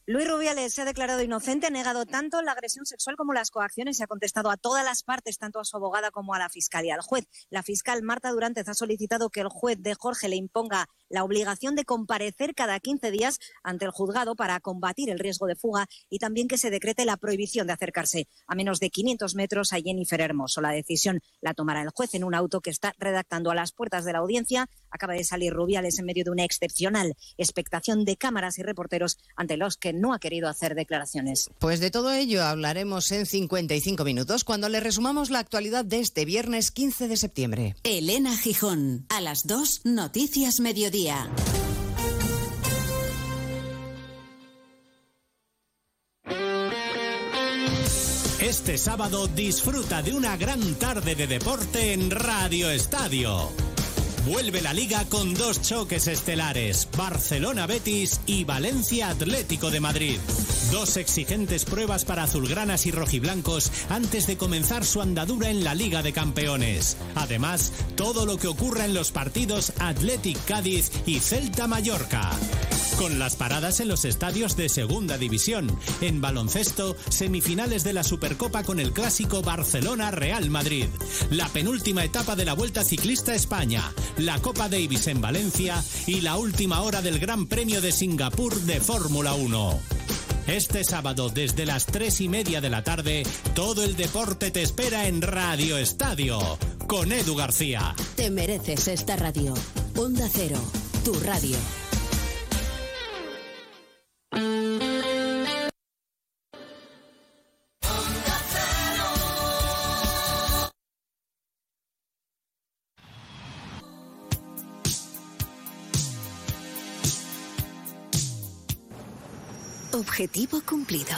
Luis Rubiales se ha declarado inocente, ha negado tanto la agresión sexual como las coacciones y ha contestado a todas las partes, tanto a su abogada como a la fiscalía. Al juez, la fiscal Marta Durantez ha solicitado que el juez de Jorge le imponga la obligación de comparecer cada 15 días ante el juzgado para combatir el riesgo de fuga y también que se decrete la prohibición de acercarse a menos de 500 metros a Jennifer Hermoso. La decisión la tomará el juez en un auto que está redactando a las puertas de la audiencia. Acaba de salir Rubiales en medio de una excepcional expectación de cámaras y reporteros ante los que no ha querido hacer declaraciones. Pues de todo ello hablaremos en 55 minutos cuando le resumamos la actualidad de este viernes 15 de septiembre. Elena Gijón, a las 2, Noticias Mediodía. Este sábado disfruta de una gran tarde de deporte en Radio Estadio. Vuelve la liga con dos choques estelares, Barcelona Betis y Valencia Atlético de Madrid. Dos exigentes pruebas para azulgranas y rojiblancos antes de comenzar su andadura en la Liga de Campeones. Además, todo lo que ocurra en los partidos Athletic Cádiz y Celta Mallorca. Con las paradas en los estadios de Segunda División. En baloncesto, semifinales de la Supercopa con el clásico Barcelona-Real Madrid. La penúltima etapa de la Vuelta Ciclista España. La Copa Davis en Valencia y la última hora del Gran Premio de Singapur de Fórmula 1. Este sábado desde las tres y media de la tarde, todo el deporte te espera en Radio Estadio con Edu García. Te mereces esta radio. Onda Cero, tu radio. Objetivo cumplido.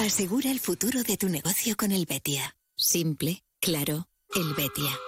Asegura el futuro de tu negocio con el Betia. Simple, claro, el Betia.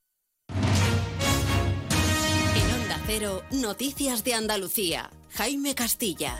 Cero, Noticias de Andalucía. Jaime Castilla.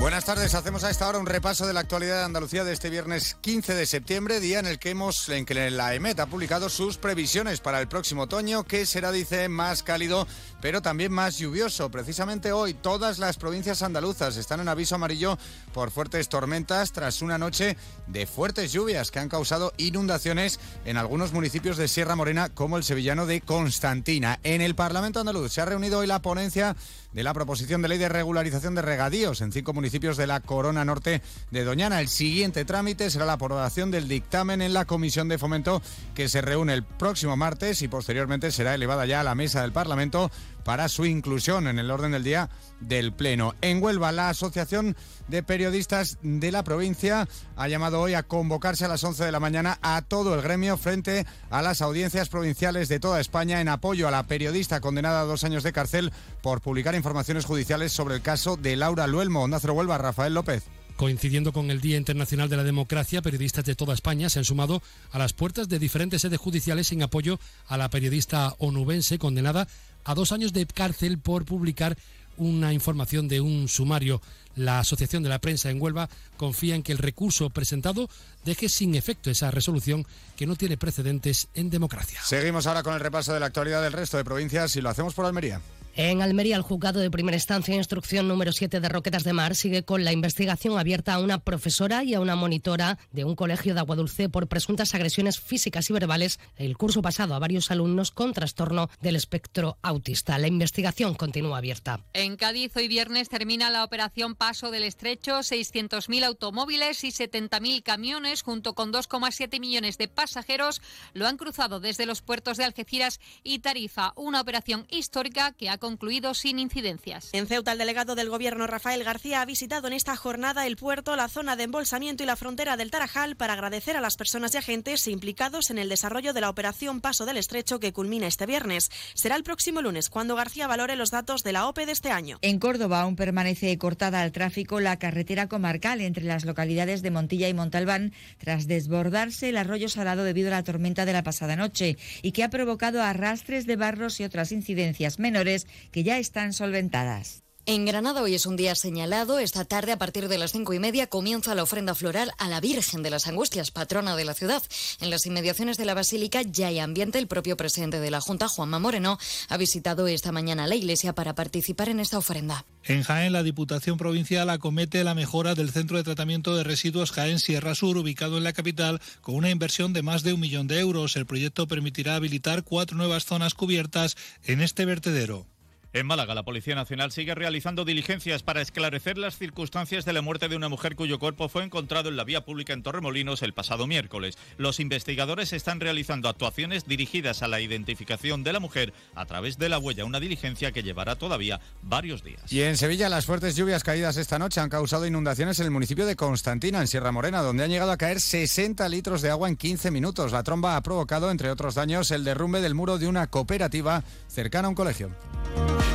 Buenas tardes, hacemos a esta hora un repaso de la actualidad de Andalucía de este viernes 15 de septiembre, día en el que hemos, en que la EMET ha publicado sus previsiones para el próximo otoño, que será, dice, más cálido, pero también más lluvioso. Precisamente hoy todas las provincias andaluzas están en aviso amarillo por fuertes tormentas tras una noche de fuertes lluvias que han causado inundaciones en algunos municipios de Sierra Morena, como el sevillano de Constantina. En el Parlamento andaluz se ha reunido hoy la ponencia de la proposición de ley de regularización de regadíos en cinco municipios de la Corona Norte de Doñana. El siguiente trámite será la aprobación del dictamen en la Comisión de Fomento que se reúne el próximo martes y posteriormente será elevada ya a la mesa del Parlamento para su inclusión en el orden del día del Pleno. En Huelva, la Asociación de Periodistas de la provincia ha llamado hoy a convocarse a las 11 de la mañana a todo el gremio frente a las audiencias provinciales de toda España en apoyo a la periodista condenada a dos años de cárcel por publicar informaciones judiciales sobre el caso de Laura Luelmo. Onda Cero Huelva, Rafael López. Coincidiendo con el Día Internacional de la Democracia, periodistas de toda España se han sumado a las puertas de diferentes sedes judiciales en apoyo a la periodista onubense condenada a dos años de cárcel por publicar una información de un sumario. La Asociación de la Prensa en Huelva confía en que el recurso presentado deje sin efecto esa resolución que no tiene precedentes en democracia. Seguimos ahora con el repaso de la actualidad del resto de provincias y lo hacemos por Almería. En Almería, el juzgado de primera instancia, instrucción número 7 de Roquetas de Mar, sigue con la investigación abierta a una profesora y a una monitora de un colegio de Aguadulce por presuntas agresiones físicas y verbales el curso pasado a varios alumnos con trastorno del espectro autista. La investigación continúa abierta. En Cádiz, hoy viernes termina la operación Paso del Estrecho. 600.000 automóviles y 70.000 camiones, junto con 2,7 millones de pasajeros, lo han cruzado desde los puertos de Algeciras y Tarifa. Una operación histórica que ha concluido sin incidencias. En Ceuta, el delegado del Gobierno Rafael García ha visitado en esta jornada el puerto, la zona de embolsamiento y la frontera del Tarajal para agradecer a las personas y agentes implicados en el desarrollo de la operación Paso del Estrecho que culmina este viernes. Será el próximo lunes cuando García valore los datos de la OPE de este año. En Córdoba aún permanece cortada al tráfico la carretera comarcal entre las localidades de Montilla y Montalbán tras desbordarse el arroyo salado debido a la tormenta de la pasada noche y que ha provocado arrastres de barros y otras incidencias menores que ya están solventadas. En Granada hoy es un día señalado. Esta tarde, a partir de las cinco y media, comienza la ofrenda floral a la Virgen de las Angustias, patrona de la ciudad. En las inmediaciones de la Basílica ya hay ambiente. El propio presidente de la Junta, Juanma Moreno, ha visitado esta mañana la iglesia para participar en esta ofrenda. En Jaén, la Diputación Provincial acomete la mejora del centro de tratamiento de residuos Jaén Sierra Sur, ubicado en la capital, con una inversión de más de un millón de euros. El proyecto permitirá habilitar cuatro nuevas zonas cubiertas en este vertedero. En Málaga, la Policía Nacional sigue realizando diligencias para esclarecer las circunstancias de la muerte de una mujer cuyo cuerpo fue encontrado en la vía pública en Torremolinos el pasado miércoles. Los investigadores están realizando actuaciones dirigidas a la identificación de la mujer a través de la huella, una diligencia que llevará todavía varios días. Y en Sevilla, las fuertes lluvias caídas esta noche han causado inundaciones en el municipio de Constantina, en Sierra Morena, donde han llegado a caer 60 litros de agua en 15 minutos. La tromba ha provocado, entre otros daños, el derrumbe del muro de una cooperativa cercana a un colegio.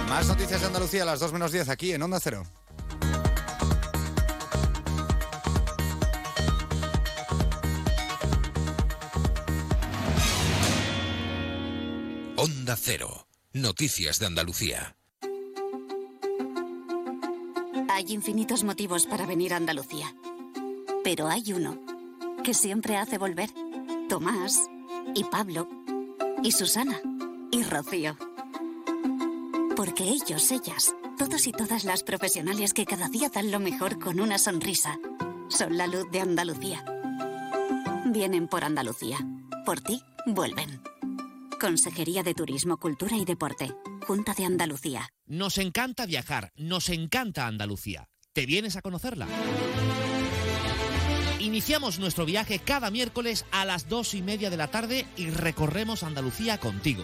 Más noticias de Andalucía a las 2 menos 10 aquí en Onda Cero. Onda Cero. Noticias de Andalucía. Hay infinitos motivos para venir a Andalucía. Pero hay uno que siempre hace volver. Tomás y Pablo y Susana y Rocío. Porque ellos, ellas, todos y todas las profesionales que cada día dan lo mejor con una sonrisa, son la luz de Andalucía. Vienen por Andalucía. Por ti, vuelven. Consejería de Turismo, Cultura y Deporte. Junta de Andalucía. Nos encanta viajar, nos encanta Andalucía. ¿Te vienes a conocerla? Iniciamos nuestro viaje cada miércoles a las dos y media de la tarde y recorremos Andalucía contigo.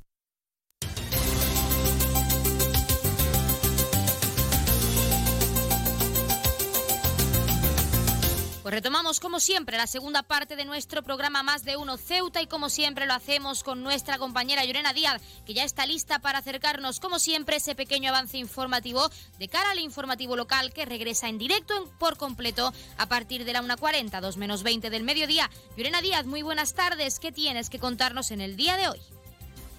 Pues retomamos como siempre la segunda parte de nuestro programa Más de Uno Ceuta y como siempre lo hacemos con nuestra compañera Llorena Díaz, que ya está lista para acercarnos como siempre ese pequeño avance informativo de cara al informativo local que regresa en directo por completo a partir de la 1.40, 2 menos 20 del mediodía. Llorena Díaz, muy buenas tardes. ¿Qué tienes que contarnos en el día de hoy?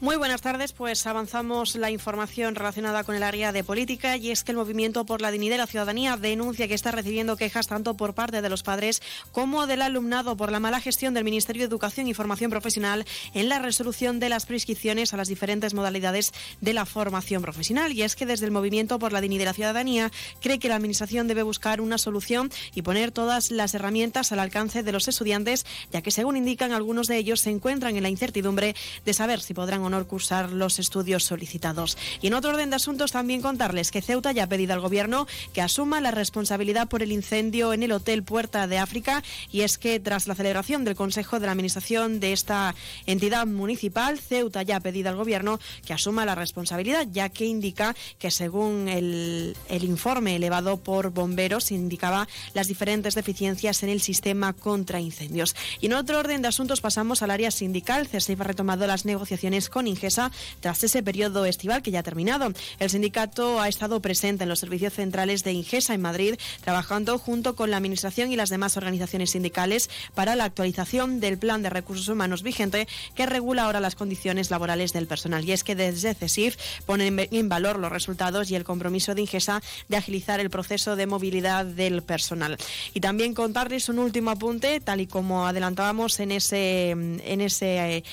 Muy buenas tardes, pues avanzamos la información relacionada con el área de política y es que el Movimiento por la Dignidad de la Ciudadanía denuncia que está recibiendo quejas tanto por parte de los padres como del alumnado por la mala gestión del Ministerio de Educación y Formación Profesional en la resolución de las prescripciones a las diferentes modalidades de la formación profesional. Y es que desde el Movimiento por la Dignidad de la Ciudadanía cree que la Administración debe buscar una solución y poner todas las herramientas al alcance de los estudiantes, ya que según indican algunos de ellos se encuentran en la incertidumbre de saber si podrán o honor cursar los estudios solicitados. Y en otro orden de asuntos también contarles que Ceuta ya ha pedido al Gobierno que asuma la responsabilidad por el incendio en el Hotel Puerta de África y es que tras la celebración del Consejo de la Administración de esta entidad municipal, Ceuta ya ha pedido al Gobierno que asuma la responsabilidad, ya que indica que según el, el informe elevado por bomberos indicaba las diferentes deficiencias en el sistema contra incendios. Y en otro orden de asuntos pasamos al área sindical. CESIF ha retomado las negociaciones con Ingesa tras ese periodo estival que ya ha terminado. El sindicato ha estado presente en los servicios centrales de Ingesa en Madrid, trabajando junto con la Administración y las demás organizaciones sindicales para la actualización del plan de recursos humanos vigente que regula ahora las condiciones laborales del personal. Y es que desde CESIF ponen en valor los resultados y el compromiso de Ingesa de agilizar el proceso de movilidad del personal. Y también contarles un último apunte, tal y como adelantábamos en ese, en ese,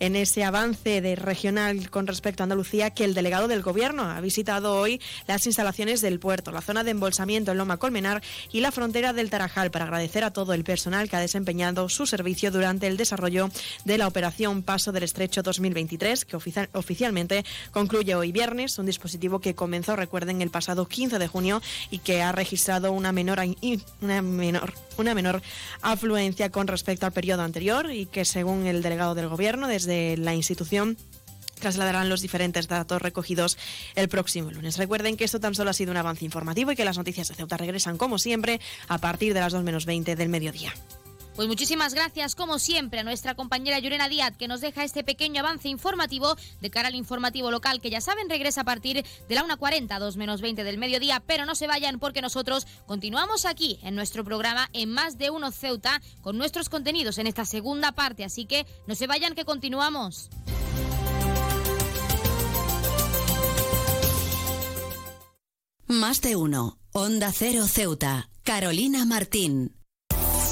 en ese avance de regional con respecto a Andalucía, que el delegado del Gobierno. Ha visitado hoy las instalaciones del puerto, la zona de embolsamiento en Loma Colmenar y la frontera del Tarajal para agradecer a todo el personal que ha desempeñado su servicio durante el desarrollo de la operación Paso del Estrecho 2023, que oficialmente concluye hoy viernes, un dispositivo que comenzó, recuerden, el pasado 15 de junio y que ha registrado una menor, una menor, una menor afluencia con respecto al periodo anterior y que según el delegado del Gobierno desde la institución trasladarán los diferentes datos recogidos el próximo lunes. Recuerden que esto tan solo ha sido un avance informativo y que las noticias de Ceuta regresan como siempre a partir de las 2 menos 20 del mediodía. Pues muchísimas gracias, como siempre, a nuestra compañera Llorena Díaz, que nos deja este pequeño avance informativo de cara al informativo local, que ya saben, regresa a partir de la 1.40, 2 menos 20 del mediodía, pero no se vayan porque nosotros continuamos aquí en nuestro programa en Más de Uno Ceuta con nuestros contenidos en esta segunda parte, así que no se vayan que continuamos. Más de uno. Onda Cero Ceuta. Carolina Martín.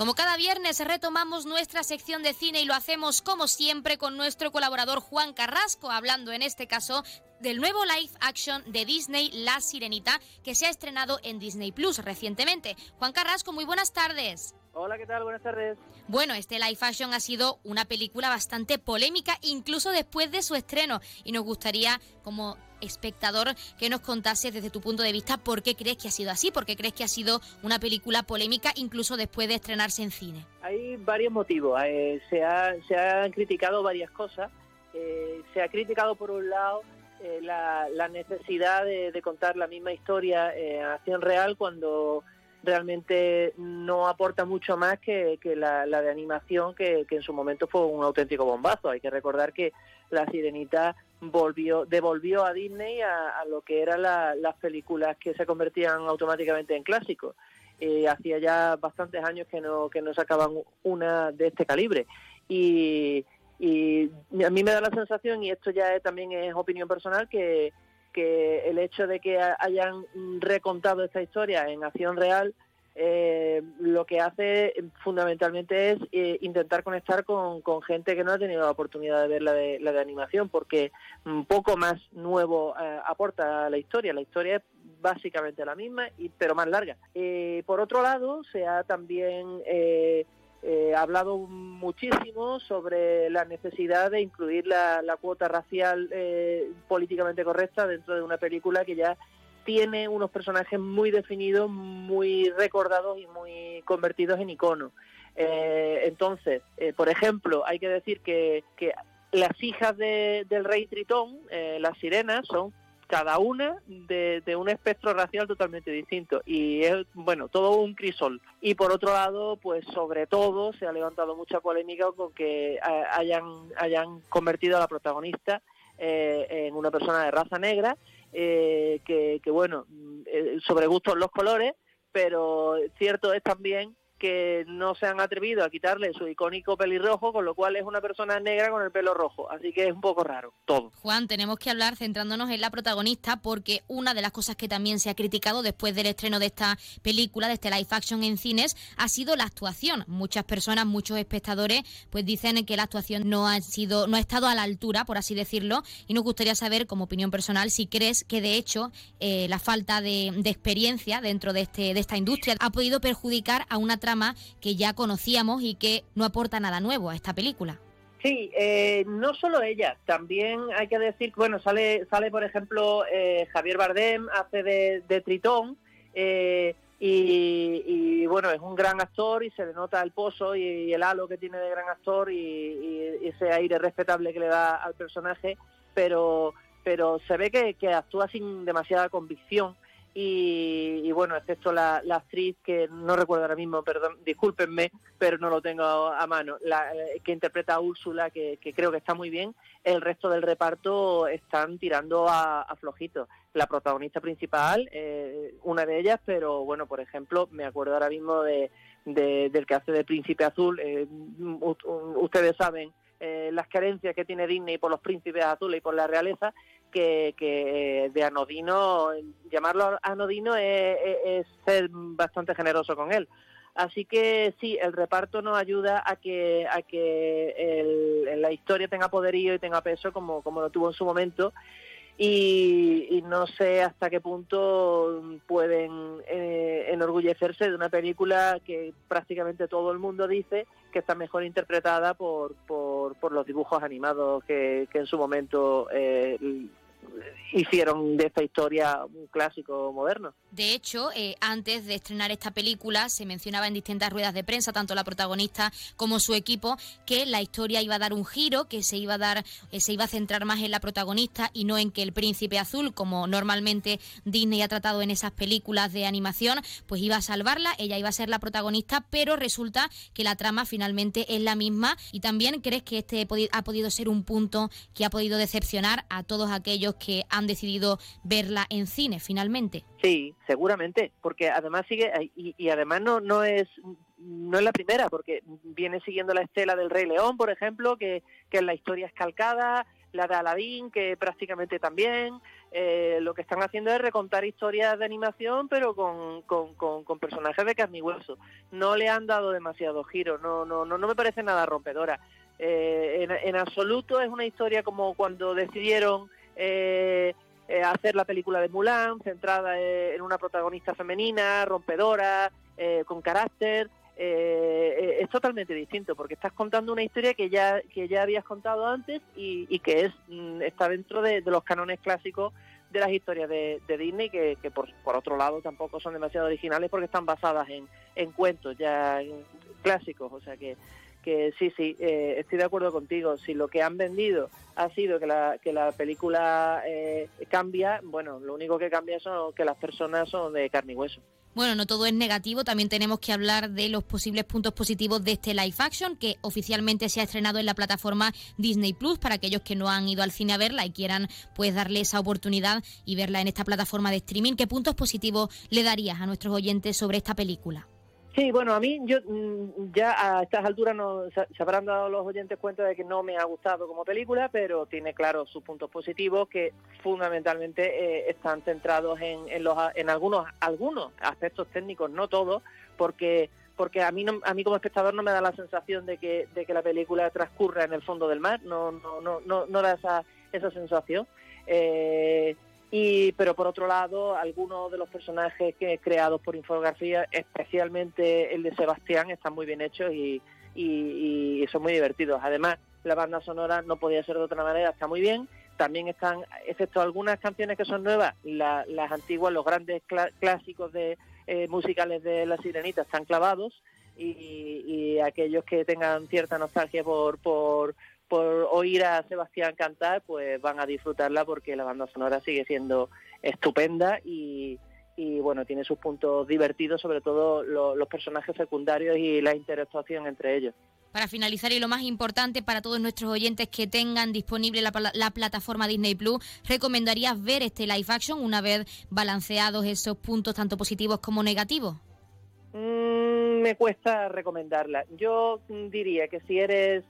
Como cada viernes retomamos nuestra sección de cine y lo hacemos como siempre con nuestro colaborador Juan Carrasco, hablando en este caso del nuevo live action de Disney La Sirenita que se ha estrenado en Disney Plus recientemente. Juan Carrasco, muy buenas tardes. Hola, ¿qué tal? Buenas tardes. Bueno, este live action ha sido una película bastante polémica, incluso después de su estreno, y nos gustaría, como espectador que nos contase desde tu punto de vista por qué crees que ha sido así, por qué crees que ha sido una película polémica incluso después de estrenarse en cine. Hay varios motivos. Eh, se, se, han criticado varias cosas. Eh, se ha criticado por un lado eh, la, necesidad de, contar la misma historia en acción real cuando realmente no aporta mucho más que, la, de animación que, que en su momento fue un auténtico bombazo. Hay que recordar que La Sirenita volvió, devolvió a Disney a, lo que eran las películas que se convertían automáticamente en clásicos. Eh, hacía ya bastantes años que no, que no sacaban una de este calibre. Y, a mí me da la sensación, y esto ya también es opinión personal, que, que el hecho de que hayan recontado esta historia en acción real eh, lo que hace fundamentalmente es eh, intentar conectar con, gente que no ha tenido la oportunidad de ver la de, animación, porque un poco más nuevo eh, aporta la historia. La historia es básicamente la misma, y, pero más larga. Eh, por otro lado, se ha también eh, eh, hablado muchísimo sobre la necesidad de incluir la, cuota racial eh, políticamente correcta dentro de una película que ya tiene unos personajes muy definidos, muy recordados y muy convertidos en iconos. Eh, entonces, por ejemplo, hay que decir que, que las hijas del rey Tritón, las sirenas, son cada una de, un espectro racial totalmente distinto. Y es bueno todo un crisol. Y por otro lado pues sobre todo se ha levantado mucha polémica con que eh, hayan hayan convertido a la protagonista eh, en una persona de raza negra eh, que, que, bueno sobre gustos los colores pero cierto es también que no se han atrevido a quitarle su icónico pelirrojo, con lo cual es una persona negra con el pelo rojo. Así que es un poco raro todo. Juan, tenemos que hablar centrándonos en la protagonista porque una de las cosas que también se ha criticado después del estreno de esta película, de este live action en cines, ha sido la actuación. Muchas personas, muchos espectadores, pues dicen que la actuación no ha sido, no ha estado a la altura, por así decirlo, y nos gustaría saber, como opinión personal, si crees que de hecho eh, la falta de, de experiencia dentro de este, de esta industria ha podido perjudicar a una que ya conocíamos y que no aporta nada nuevo a esta película. Sí, eh, no solo ella, también hay que decir, bueno, sale, sale por ejemplo eh, Javier Bardem, hace de, Tritón, eh, y, bueno, es un gran actor y se le nota el pozo y, el halo que tiene de gran actor y, ese aire respetable que le da al personaje, pero, pero se ve que actúa sin demasiada convicción y, bueno, excepto la, la, actriz que no recuerdo ahora mismo, perdón, discúlpenme, pero no lo tengo a mano, la, eh, que interpreta a Úrsula, que, creo que está muy bien, el resto del reparto están tirando a, a flojitos. La protagonista principal, eh, una de ellas, pero bueno, por ejemplo, me acuerdo ahora mismo de, del que hace de Príncipe Azul, eh, ustedes saben las carencias que tiene Disney por los príncipes azules y por la realeza, que, de anodino, llamarlo anodino es, ser bastante generoso con él. Así que sí, el reparto nos ayuda a que, a que la historia tenga poderío y tenga peso como, como lo tuvo en su momento y, no sé hasta qué punto pueden eh, enorgullecerse de una película que prácticamente todo el mundo dice que está mejor interpretada por, por, por los dibujos animados que, que en su momento eh, hicieron de esta historia un clásico moderno. De hecho, eh, antes de estrenar esta película, se mencionaba en distintas ruedas de prensa, tanto la protagonista como su equipo, que la historia iba a dar un giro, que se iba a dar, eh, se iba a centrar más en la protagonista y no en que el príncipe azul, como normalmente Disney ha tratado en esas películas de animación, pues iba a salvarla, ella iba a ser la protagonista, pero resulta que la trama finalmente es la misma. Y también crees que este ha podido ser un punto que ha podido decepcionar a todos aquellos que han decidido verla en cine finalmente. Sí, seguramente, porque además sigue y, además no no es no es la primera, porque viene siguiendo la estela del Rey León, por ejemplo, que, que la historia es calcada, la de Aladdin, que prácticamente también. Eh, lo que están haciendo es recontar historias de animación, pero con, con, con, personajes de carne y hueso. No le han dado demasiado giro, no, no, no, no me parece nada rompedora. Eh, en, en absoluto es una historia como cuando decidieron eh, eh, hacer la película de Mulan, centrada eh, en una protagonista femenina, rompedora, con carácter. es totalmente distinto porque estás contando una historia que ya que ya habías contado antes y, que es mm, está dentro de, los cánones clásicos de las historias de, Disney que, por, por, otro lado tampoco son demasiado originales porque están basadas en, en cuentos ya clásicos o sea que que sí, sí, eh, estoy de acuerdo contigo. Si lo que han vendido ha sido que la, que la película eh, cambia, bueno, lo único que cambia es que las personas son de carne y hueso. Bueno, no todo es negativo, también tenemos que hablar de los posibles puntos positivos de este live action que oficialmente se ha estrenado en la plataforma Disney Plus para aquellos que no han ido al cine a verla y quieran pues darle esa oportunidad y verla en esta plataforma de streaming. ¿Qué puntos positivos le darías a nuestros oyentes sobre esta película? Sí, bueno, a mí yo mm, ya a estas alturas no, se, habrán dado los oyentes cuenta de que no me ha gustado como película, pero tiene claro sus puntos positivos que fundamentalmente eh, están centrados en, en, los, en algunos algunos aspectos técnicos, no todos, porque porque a mí no, a mí como espectador no me da la sensación de que, de que la película transcurra en el fondo del mar, no no no no, no da esa esa sensación. Eh, Y, pero por otro lado, algunos de los personajes que creados por Infografía, especialmente el de Sebastián, están muy bien hechos y, y, son muy divertidos. Además, la banda sonora no podía ser de otra manera, está muy bien. También están, excepto algunas canciones que son nuevas, las antiguas, los grandes clásicos de eh, musicales de La Sirenita están clavados y, aquellos que tengan cierta nostalgia por, por, por oír a Sebastián cantar, pues van a disfrutarla porque la banda sonora sigue siendo estupenda y, y bueno, tiene sus puntos divertidos, sobre todo los personajes secundarios y la interactuación entre ellos. Para finalizar, y lo más importante para todos nuestros oyentes que tengan disponible la, plataforma Disney Plus, ¿recomendarías ver este live action una vez balanceados esos puntos tanto positivos como negativos? Mm, me cuesta recomendarla. Yo diría que si eres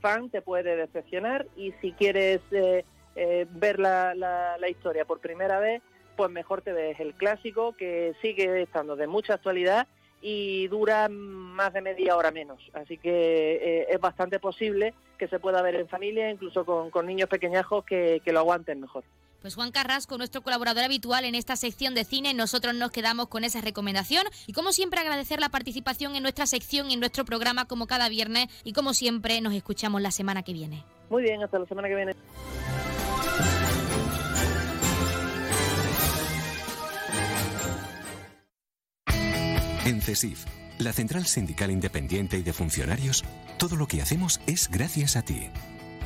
fan te puede decepcionar y si quieres eh, eh, ver la, la historia por primera vez, pues mejor te ves el clásico que sigue estando de mucha actualidad y dura más de media hora menos. Así que eh, es bastante posible que se pueda ver en familia, incluso con, niños pequeñajos que, lo aguanten mejor. Pues Juan Carrasco, nuestro colaborador habitual en esta sección de cine, nosotros nos quedamos con esa recomendación y como siempre agradecer la participación en nuestra sección y en nuestro programa como cada viernes y como siempre nos escuchamos la semana que viene. Muy bien, hasta la semana que viene. En CESIF, la Central Sindical Independiente y de Funcionarios, todo lo que hacemos es gracias a ti.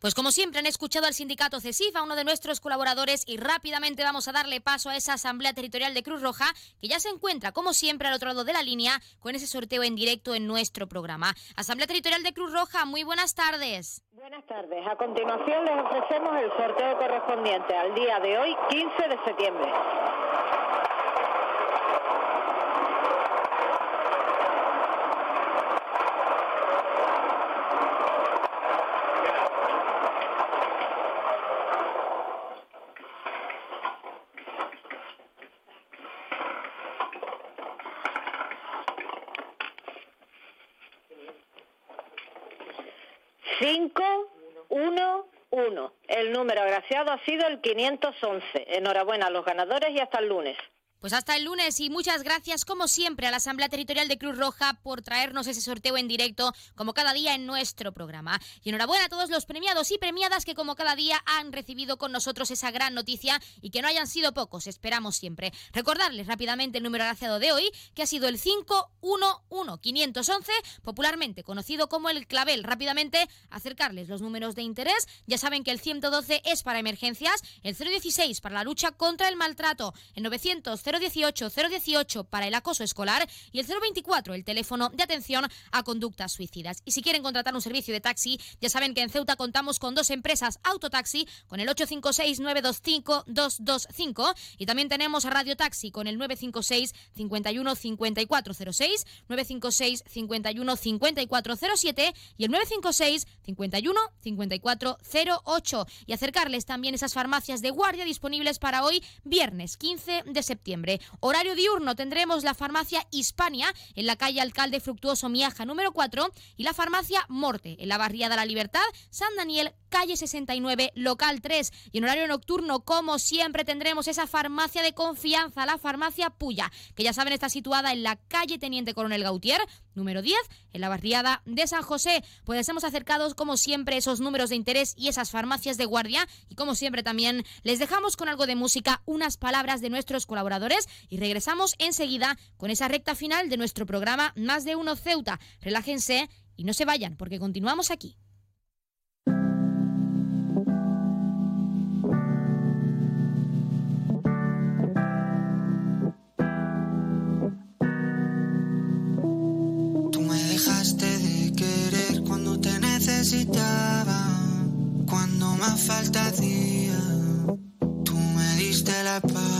Pues como siempre han escuchado al sindicato CESIF, a uno de nuestros colaboradores, y rápidamente vamos a darle paso a esa Asamblea Territorial de Cruz Roja, que ya se encuentra, como siempre, al otro lado de la línea, con ese sorteo en directo en nuestro programa. Asamblea Territorial de Cruz Roja, muy buenas tardes. Buenas tardes. A continuación les ofrecemos el sorteo correspondiente al día de hoy, 15 de septiembre. El número agraciado ha sido el 511. Enhorabuena a los ganadores y hasta el lunes. Pues hasta el lunes y muchas gracias como siempre a la Asamblea Territorial de Cruz Roja por traernos ese sorteo en directo como cada día en nuestro programa. Y enhorabuena a todos los premiados y premiadas que como cada día han recibido con nosotros esa gran noticia y que no hayan sido pocos, esperamos siempre. Recordarles rápidamente el número agraciado de hoy que ha sido el 511511, popularmente conocido como el clavel. Rápidamente acercarles los números de interés. Ya saben que el 112 es para emergencias, el 016 para la lucha contra el maltrato, el 900 018 018 para el acoso escolar y el 024 el teléfono de atención a conductas suicidas. Y si quieren contratar un servicio de taxi, ya saben que en Ceuta contamos con dos empresas autotaxi con el 856 925 225 y también tenemos a Radio Taxi con el 956 51 5406, 956 51 5407 y el 956 51 5408 y acercarles también esas farmacias de guardia disponibles para hoy viernes 15 de septiembre. Horario diurno tendremos la farmacia Hispania en la calle Alcalde Fructuoso Miaja número 4 y la farmacia Morte en la barriada La Libertad, San Daniel, calle 69, local 3. Y en horario nocturno, como siempre, tendremos esa farmacia de confianza, la farmacia Puya, que ya saben está situada en la calle Teniente Coronel Gautier, número 10, en la barriada de San José. Pues hemos acercado, como siempre, esos números de interés y esas farmacias de guardia. Y como siempre también les dejamos con algo de música, unas palabras de nuestros colaboradores y regresamos enseguida con esa recta final de nuestro programa Más de Uno Ceuta. Relájense y no se vayan porque continuamos aquí. Cuando más falta hacía. Tú me diste la espalda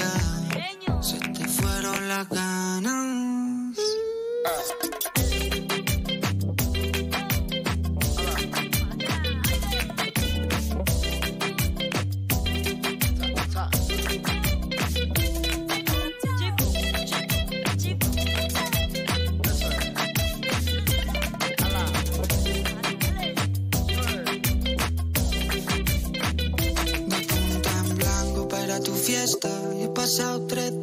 tu fiesta. He pasado tres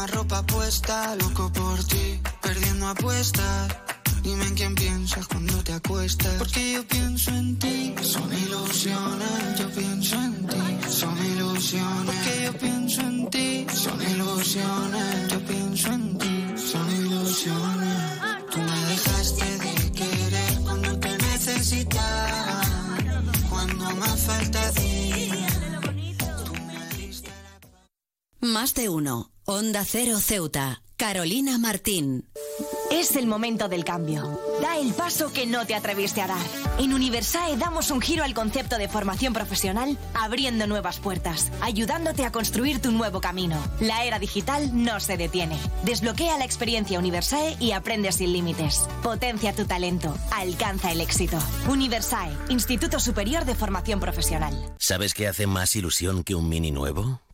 misma ropa puesta. Loco por ti, perdiendo apuestas. Dime en quién piensas cuando te acuestas. Porque yo pienso en ti. Son ilusiones, yo pienso en ti. Son ilusiones. Porque yo pienso en ti. Son ilusiones, yo pienso en ti. Son ilusiones. Tú me dejaste de querer cuando te necesitaba. Cuando más falta hacía. Más de uno. Onda Cero Ceuta. Carolina Martín. Es el momento del cambio. Da el paso que no te atreviste a dar. En Universae damos un giro al concepto de formación profesional, abriendo nuevas puertas, ayudándote a construir tu nuevo camino. La era digital no se detiene. Desbloquea la experiencia Universae y aprende sin límites. Potencia tu talento. Alcanza el éxito. Universae, Instituto Superior de Formación Profesional. ¿Sabes qué hace más ilusión que un mini nuevo?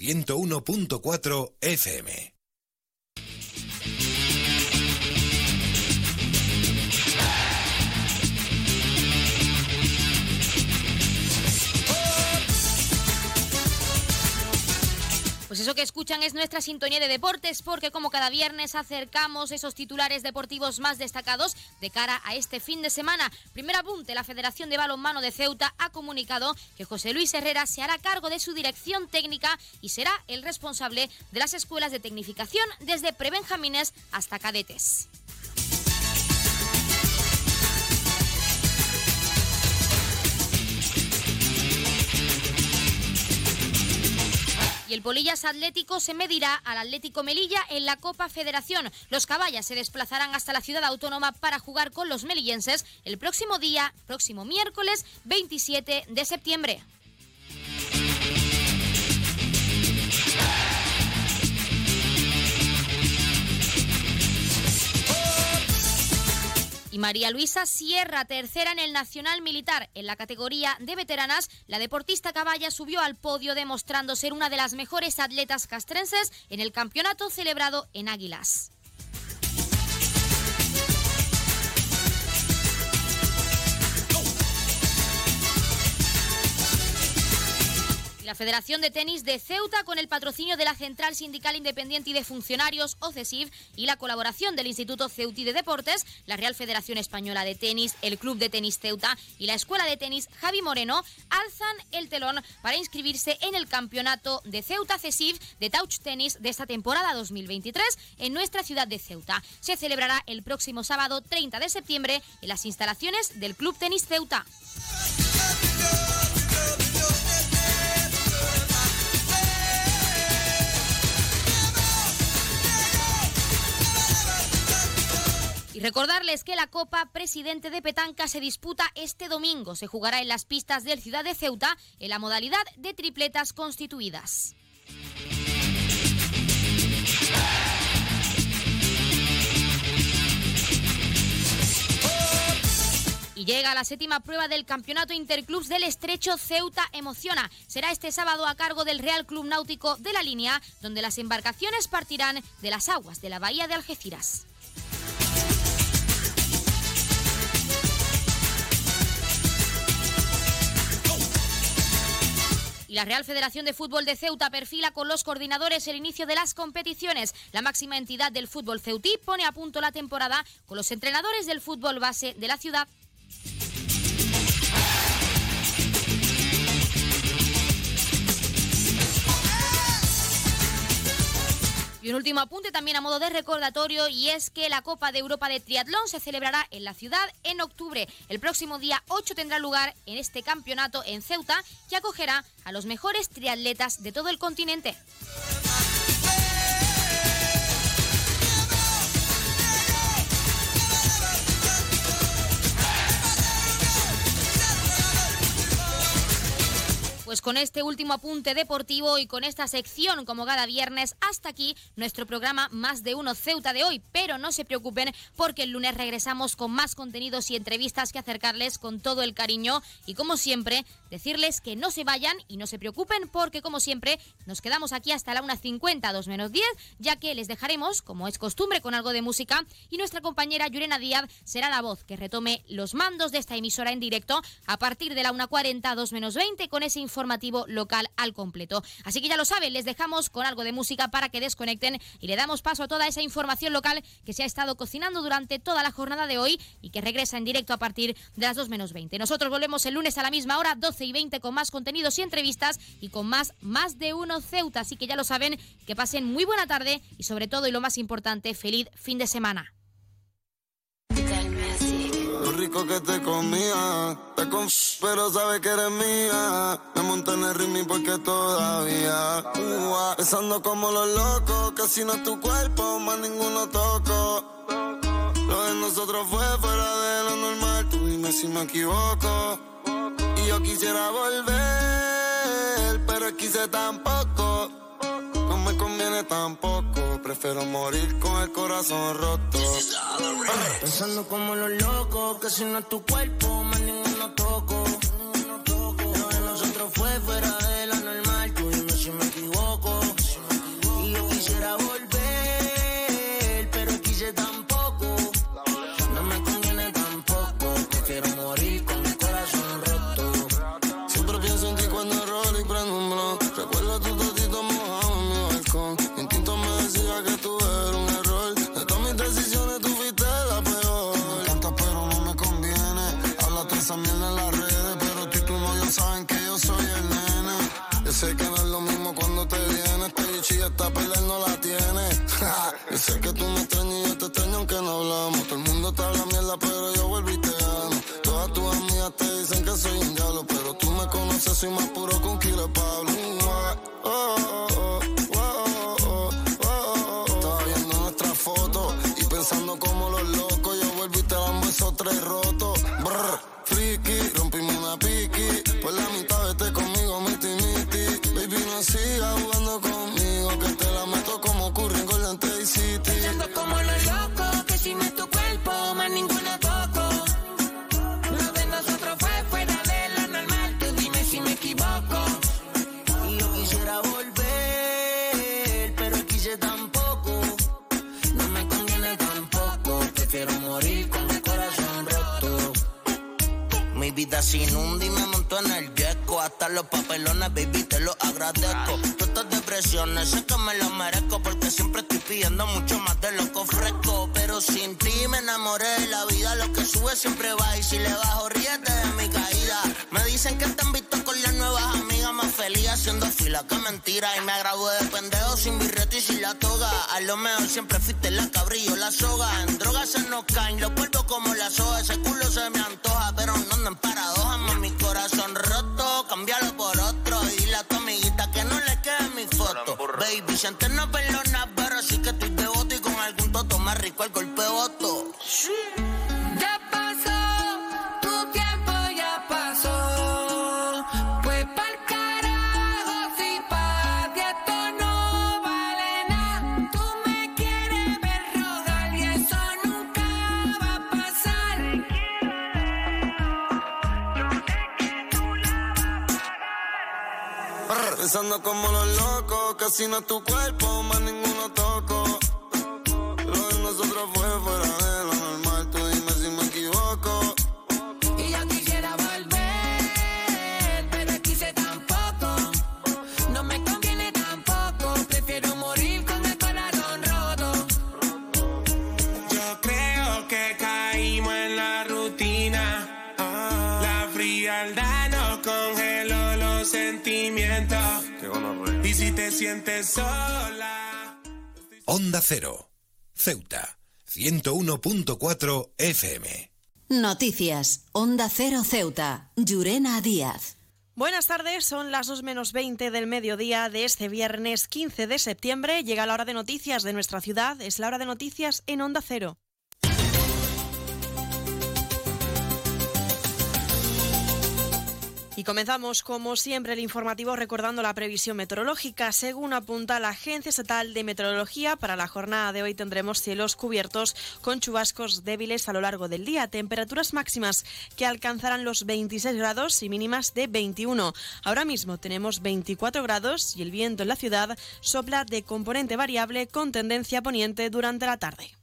101.4 FM. Pues eso que escuchan es nuestra sintonía de deportes, porque como cada viernes acercamos esos titulares deportivos más destacados de cara a este fin de semana. Primer apunte, la Federación de Balonmano de Ceuta ha comunicado que José Luis Herrera se hará cargo de su dirección técnica y será el responsable de las escuelas de tecnificación desde prebenjamines hasta cadetes. Y el Polillas Atlético se medirá al Atlético Melilla en la Copa Federación. Los caballas se desplazarán hasta la ciudad autónoma para jugar con los melillenses el próximo día, próximo miércoles 27 de septiembre. María Luisa Sierra, tercera en el Nacional Militar. En la categoría de veteranas, la deportista caballa subió al podio demostrando ser una de las mejores atletas castrenses en el campeonato celebrado en Águilas. La Federación de Tenis de Ceuta, con el patrocinio de la Central Sindical Independiente y de Funcionarios, OCESIF, y la colaboración del Instituto Ceutí de Deportes, la Real Federación Española de Tenis, el Club de Tenis Ceuta y la Escuela de Tenis Javi Moreno, alzan el telón para inscribirse en el campeonato de Ceuta CESIF de Touch Tennis de esta temporada 2023 en nuestra ciudad de Ceuta. Se celebrará el próximo sábado 30 de septiembre en las instalaciones del Club Tenis Ceuta. Y recordarles que la Copa Presidente de Petanca se disputa este domingo. Se jugará en las pistas del Ciudad de Ceuta en la modalidad de tripletas constituidas. Y llega la séptima prueba del Campeonato Interclubs del Estrecho Ceuta Emociona. Será este sábado a cargo del Real Club Náutico de la Línea, donde las embarcaciones partirán de las aguas de la bahía de Algeciras. Y la Real Federación de Fútbol de Ceuta perfila con los coordinadores el inicio de las competiciones. La máxima entidad del fútbol ceutí pone a punto la temporada con los entrenadores del fútbol base de la ciudad. Y un último apunte también a modo de recordatorio y es que la Copa de Europa de Triatlón se celebrará en la ciudad en octubre. El próximo día 8 tendrá lugar en este campeonato en Ceuta que acogerá a los mejores triatletas de todo el continente. Pues con este último apunte deportivo y con esta sección como cada viernes, hasta aquí nuestro programa Más de Uno Ceuta de hoy. Pero no se preocupen porque el lunes regresamos con más contenidos y entrevistas que acercarles con todo el cariño y como siempre decirles que no se vayan y no se preocupen porque como siempre nos quedamos aquí hasta la 1.50, 2 menos 10, ya que les dejaremos, como es costumbre, con algo de música y nuestra compañera Yurena Díaz será la voz que retome los mandos de esta emisora en directo a partir de la 1.40, 2 menos 20 con ese informativo local al completo. Así que ya lo saben, les dejamos con algo de música para que desconecten y le damos paso a toda esa información local que se ha estado cocinando durante toda la jornada de hoy y que regresa en directo a partir de las 2 menos 20. Nosotros volvemos el lunes a la misma hora, 12 y 20 con más contenidos y entrevistas y con más más de uno Ceuta. Así que ya lo saben, que pasen muy buena tarde y sobre todo y lo más importante, feliz fin de semana. Que te comía, te con pero sabe que eres mía. Me monté en el ritmo porque todavía. Uh, pensando como los locos, que si no es tu cuerpo, más ninguno toco. Lo de nosotros fue fuera de lo normal, tú dime si me equivoco. Y yo quisiera volver, pero quise tampoco. No me conviene tampoco, prefiero morir con el corazón roto. Pensando como los locos, que si no es tu cuerpo, más ninguno toco. Yo sé que tú me extrañas y yo te extraño aunque no hablamos. Todo el mundo te habla mierda, pero yo vuelvo y te amo. Todas tus amigas te dicen que soy un diablo, pero tú me conoces, soy más puro kilo de Pablo. Sin un y me monto en el yeco. Hasta los papelones, baby, te lo agradezco. Todas estas depresiones, sé que me las merezco. Porque siempre estoy pidiendo mucho más de lo que ofrezco. Pero sin ti me enamoré la vida. Lo que sube siempre va. Y si le bajo, ríete de mi caída. Me dicen que te han visto con las nuevas amigas. Más feliz haciendo fila, que mentira. Y me gradué de pendejo sin birrete y sin la toga. A lo mejor siempre fuiste la cabrillo, la soga. En drogas se nos caen los cuerpos como la soga. Ese culo se me antoja, pero no ando en paradoja. Más mi corazón roto, cámbialo por otro. Y dile a tu amiguita que no le quede mi foto. Baby, si antes no perdona, como los locos, casi no es tu cuerpo, si te sientes sola. Onda Cero. Ceuta. 101.4 FM. Noticias. Onda Cero Ceuta. Llurena Díaz. Buenas tardes, son las 2 menos 20 del mediodía de este viernes 15 de septiembre. Llega la hora de noticias de nuestra ciudad, es la hora de noticias en Onda Cero. Y comenzamos, como siempre, el informativo recordando la previsión meteorológica. Según apunta la Agencia Estatal de Meteorología, para la jornada de hoy tendremos cielos cubiertos con chubascos débiles a lo largo del día, temperaturas máximas que alcanzarán los 26 grados y mínimas de 21. Ahora mismo tenemos 24 grados y el viento en la ciudad sopla de componente variable con tendencia poniente durante la tarde.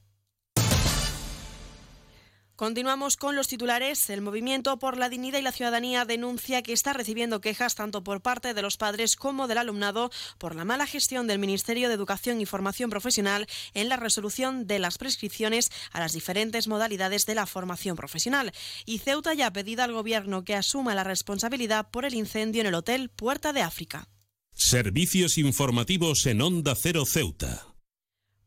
Continuamos con los titulares. El Movimiento por la Dignidad y la Ciudadanía denuncia que está recibiendo quejas tanto por parte de los padres como del alumnado por la mala gestión del Ministerio de Educación y Formación Profesional en la resolución de las prescripciones a las diferentes modalidades de la formación profesional. Y Ceuta ya ha pedido al Gobierno que asuma la responsabilidad por el incendio en el Hotel Puerta de África. Servicios informativos en Onda Cero Ceuta.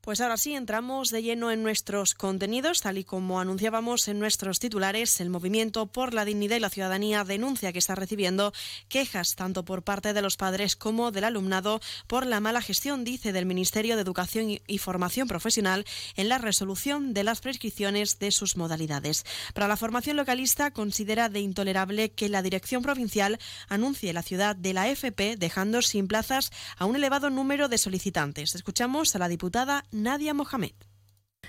Pues ahora sí, entramos de lleno en nuestros contenidos. Tal y como anunciábamos en nuestros titulares, el Movimiento por la Dignidad y la Ciudadanía denuncia que está recibiendo quejas tanto por parte de los padres como del alumnado por la mala gestión, dice, del Ministerio de Educación y Formación Profesional en la resolución de las prescripciones de sus modalidades. Para la formación localista, considera de intolerable que la Dirección Provincial anuncie la ciudad de la FP dejando sin plazas a un elevado número de solicitantes. Escuchamos a la diputada Nadia Mohamed.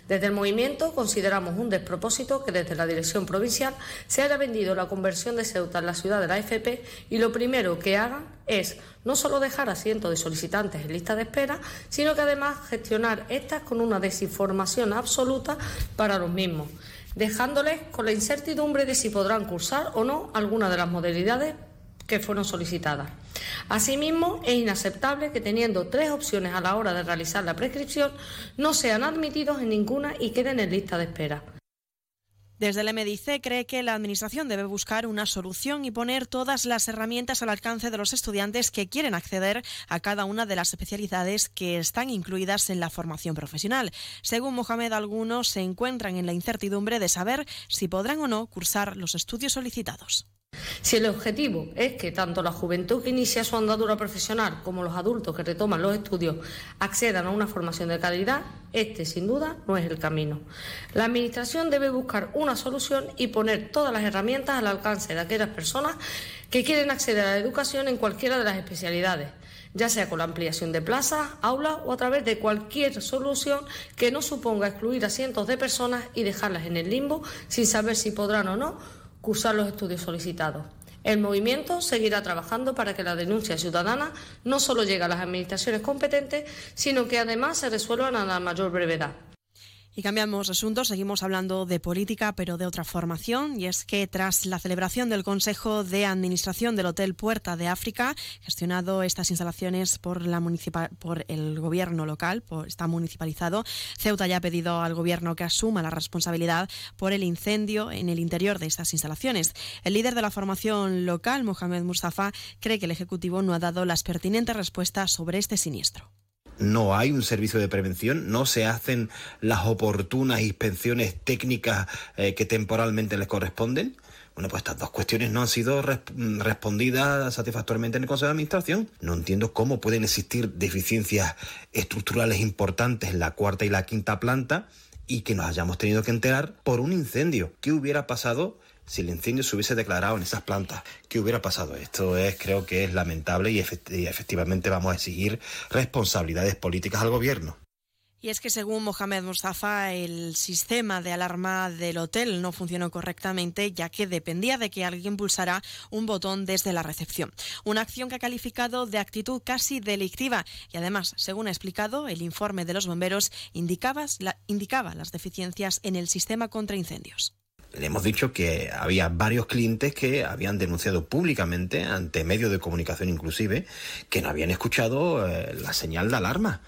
Desde el movimiento consideramos un despropósito que desde la dirección provincial se haya vendido la conversión de Ceuta en la ciudad de la FP y lo primero que hagan es no solo dejar a cientos de solicitantes en lista de espera, sino que además gestionar estas con una desinformación absoluta para los mismos, dejándoles con la incertidumbre de si podrán cursar o no alguna de las modalidades que fueron solicitadas. Asimismo, es inaceptable que teniendo tres opciones a la hora de realizar la prescripción no sean admitidos en ninguna y queden en lista de espera. Desde el MDIC cree que la Administración debe buscar una solución y poner todas las herramientas al alcance de los estudiantes que quieren acceder a cada una de las especialidades que están incluidas en la formación profesional. Según Mohamed, algunos se encuentran en la incertidumbre de saber si podrán o no cursar los estudios solicitados. Si el objetivo es que tanto la juventud que inicia su andadura profesional como los adultos que retoman los estudios accedan a una formación de calidad, este sin duda no es el camino. La Administración debe buscar una solución y poner todas las herramientas al alcance de aquellas personas que quieren acceder a la educación en cualquiera de las especialidades ya sea con la ampliación de plazas, aulas o a través de cualquier solución que no suponga excluir a cientos de personas y dejarlas en el limbo sin saber si podrán o no cursar los estudios solicitados. El movimiento seguirá trabajando para que la denuncia ciudadana no solo llegue a las administraciones competentes, sino que además se resuelvan a la mayor brevedad. Y cambiamos de asunto, seguimos hablando de política, pero de otra formación, y es que tras la celebración del Consejo de Administración del Hotel Puerta de África, gestionado estas instalaciones por, la por el gobierno local, está municipalizado, Ceuta ya ha pedido al gobierno que asuma la responsabilidad por el incendio en el interior de estas instalaciones. El líder de la formación local, Mohamed Mustafa, cree que el Ejecutivo no ha dado las pertinentes respuestas sobre este siniestro no hay un servicio de prevención, no se hacen las oportunas inspecciones técnicas eh, que temporalmente les corresponden. Bueno, pues estas dos cuestiones no han sido respondidas satisfactoriamente en el Consejo de Administración. No entiendo cómo pueden existir deficiencias estructurales importantes en la cuarta y la quinta planta y que nos hayamos tenido que enterar por un incendio. ¿Qué hubiera pasado si el incendio se hubiese declarado en esas plantas, ¿qué hubiera pasado? Esto es, creo que es lamentable y, efectivamente vamos a exigir responsabilidades políticas al gobierno. Y es que según Mohamed Mustafa, el sistema de alarma del hotel no funcionó correctamente ya que dependía de que alguien pulsara un botón desde la recepción. Una acción que ha calificado de actitud casi delictiva y además, según ha explicado, el informe de los bomberos indicaba, indicaba las deficiencias en el sistema contra incendios. Le hemos dicho que había varios clientes que habían denunciado públicamente, ante medios de comunicación inclusive, que no habían escuchado eh, la señal de alarma.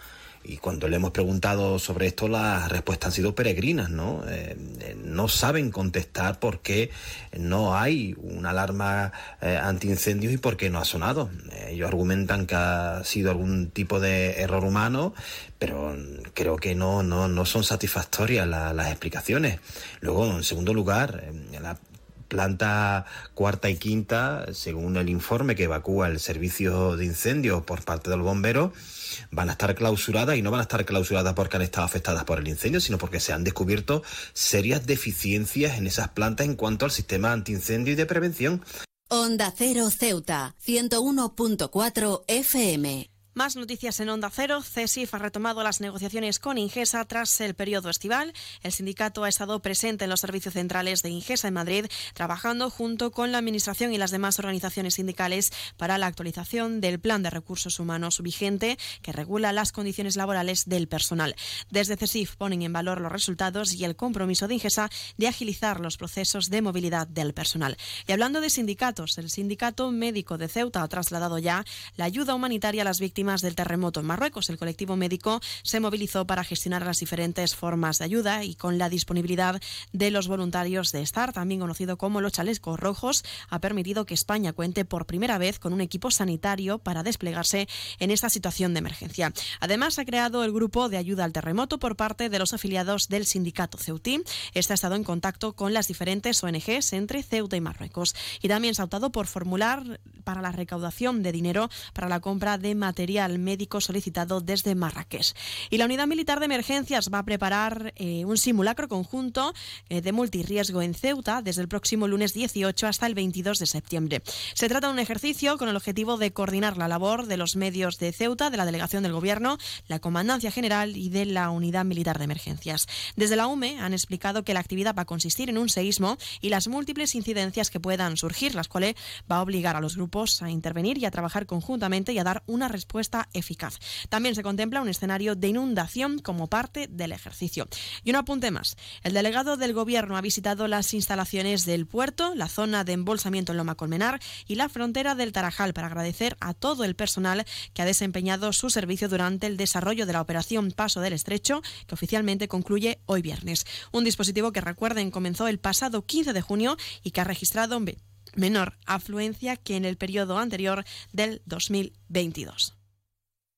Y cuando le hemos preguntado sobre esto, las respuestas han sido peregrinas, ¿no? Eh, eh, no saben contestar por qué no hay una alarma eh, antiincendios y por qué no ha sonado. ellos argumentan que ha sido algún tipo de error humano, pero creo que no, no, no son satisfactorias las explicaciones. Luego, en segundo lugar, la planta cuarta y quinta, según el informe que evacúa el servicio de incendios por parte del bombero, van a estar clausuradas y no van a estar clausuradas porque han estado afectadas por el incendio, sino porque se han descubierto serias deficiencias en esas plantas en cuanto al sistema antiincendio y de prevención. Onda Cero Ceuta, 101.4 FM. Más noticias en Onda Cero. CESIF ha retomado las negociaciones con Ingesa tras el periodo estival. El sindicato ha estado presente en los servicios centrales de Ingesa en Madrid, trabajando junto con la Administración y las demás organizaciones sindicales para la actualización del plan de recursos humanos vigente que regula las condiciones laborales del personal. Desde CESIF ponen en valor los resultados y el compromiso de Ingesa de agilizar los procesos de movilidad del personal. Y hablando de sindicatos, el Sindicato Médico de Ceuta ha trasladado ya la ayuda humanitaria a las víctimas del terremoto en Marruecos. El colectivo médico se movilizó para gestionar las diferentes formas de ayuda y con la disponibilidad de los voluntarios de STAR, también conocido como los chalecos rojos, ha permitido que España cuente por primera vez con un equipo sanitario para desplegarse en esta situación de emergencia. Además, ha creado el grupo de ayuda al terremoto por parte de los afiliados del sindicato Ceutí. Este ha estado en contacto con las diferentes ONGs entre Ceuta y Marruecos. Y también se ha optado por formular para la recaudación de dinero para la compra de material al médico solicitado desde Marrakech. Y la Unidad Militar de Emergencias va a preparar eh, un simulacro conjunto eh, de multirriesgo en Ceuta desde el próximo lunes 18 hasta el 22 de septiembre. Se trata de un ejercicio con el objetivo de coordinar la labor de los medios de Ceuta, de la delegación del Gobierno, la Comandancia General y de la Unidad Militar de Emergencias. Desde la UME han explicado que la actividad va a consistir en un seísmo y las múltiples incidencias que puedan surgir, las cuales va a obligar a los grupos a intervenir y a trabajar conjuntamente y a dar una respuesta eficaz. También se contempla un escenario de inundación como parte del ejercicio. Y un apunte más. El delegado del Gobierno ha visitado las instalaciones del puerto, la zona de embolsamiento en Loma Colmenar y la frontera del Tarajal para agradecer a todo el personal que ha desempeñado su servicio durante el desarrollo de la operación Paso del Estrecho, que oficialmente concluye hoy viernes. Un dispositivo que recuerden comenzó el pasado 15 de junio y que ha registrado menor afluencia que en el periodo anterior del 2022.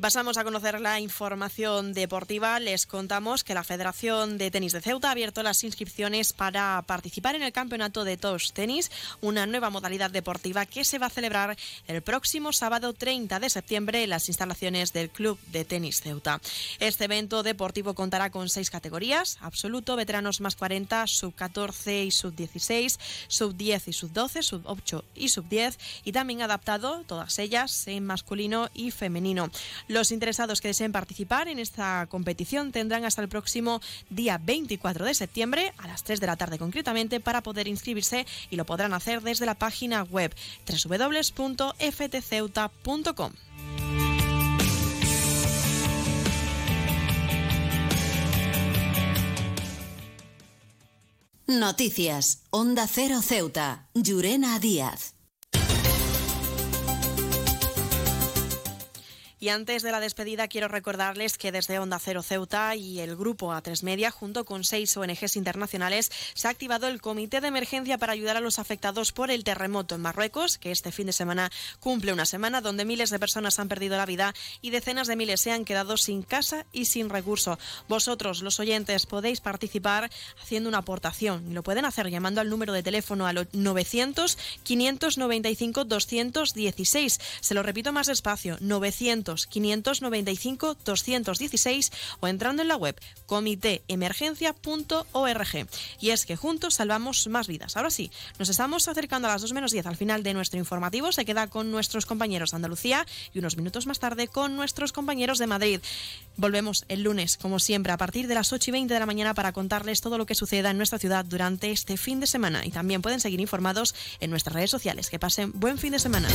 Pasamos a conocer la información deportiva. Les contamos que la Federación de Tenis de Ceuta ha abierto las inscripciones para participar en el Campeonato de Touch Tenis, una nueva modalidad deportiva que se va a celebrar el próximo sábado 30 de septiembre en las instalaciones del Club de Tenis Ceuta. Este evento deportivo contará con seis categorías: absoluto, veteranos más 40, sub 14 y sub 16, sub 10 y sub 12, sub 8 y sub 10 y también adaptado todas ellas en masculino y femenino. Los interesados que deseen participar en esta competición tendrán hasta el próximo día 24 de septiembre a las 3 de la tarde concretamente para poder inscribirse y lo podrán hacer desde la página web www.ftceuta.com. Noticias. Onda Cero Ceuta. Llurena Díaz. Y antes de la despedida quiero recordarles que desde Onda Cero Ceuta y el grupo A3 Media, junto con seis ONGs internacionales, se ha activado el comité de emergencia para ayudar a los afectados por el terremoto en Marruecos, que este fin de semana cumple una semana donde miles de personas han perdido la vida y decenas de miles se han quedado sin casa y sin recurso. Vosotros, los oyentes, podéis participar haciendo una aportación y lo pueden hacer llamando al número de teléfono al 900 595 216. Se lo repito más despacio, 900 595 216 o entrando en la web comitéemergencia.org. Y es que juntos salvamos más vidas. Ahora sí, nos estamos acercando a las 2 menos 10 al final de nuestro informativo. Se queda con nuestros compañeros de Andalucía y unos minutos más tarde con nuestros compañeros de Madrid. Volvemos el lunes, como siempre, a partir de las 8 y 20 de la mañana para contarles todo lo que suceda en nuestra ciudad durante este fin de semana. Y también pueden seguir informados en nuestras redes sociales. Que pasen buen fin de semana.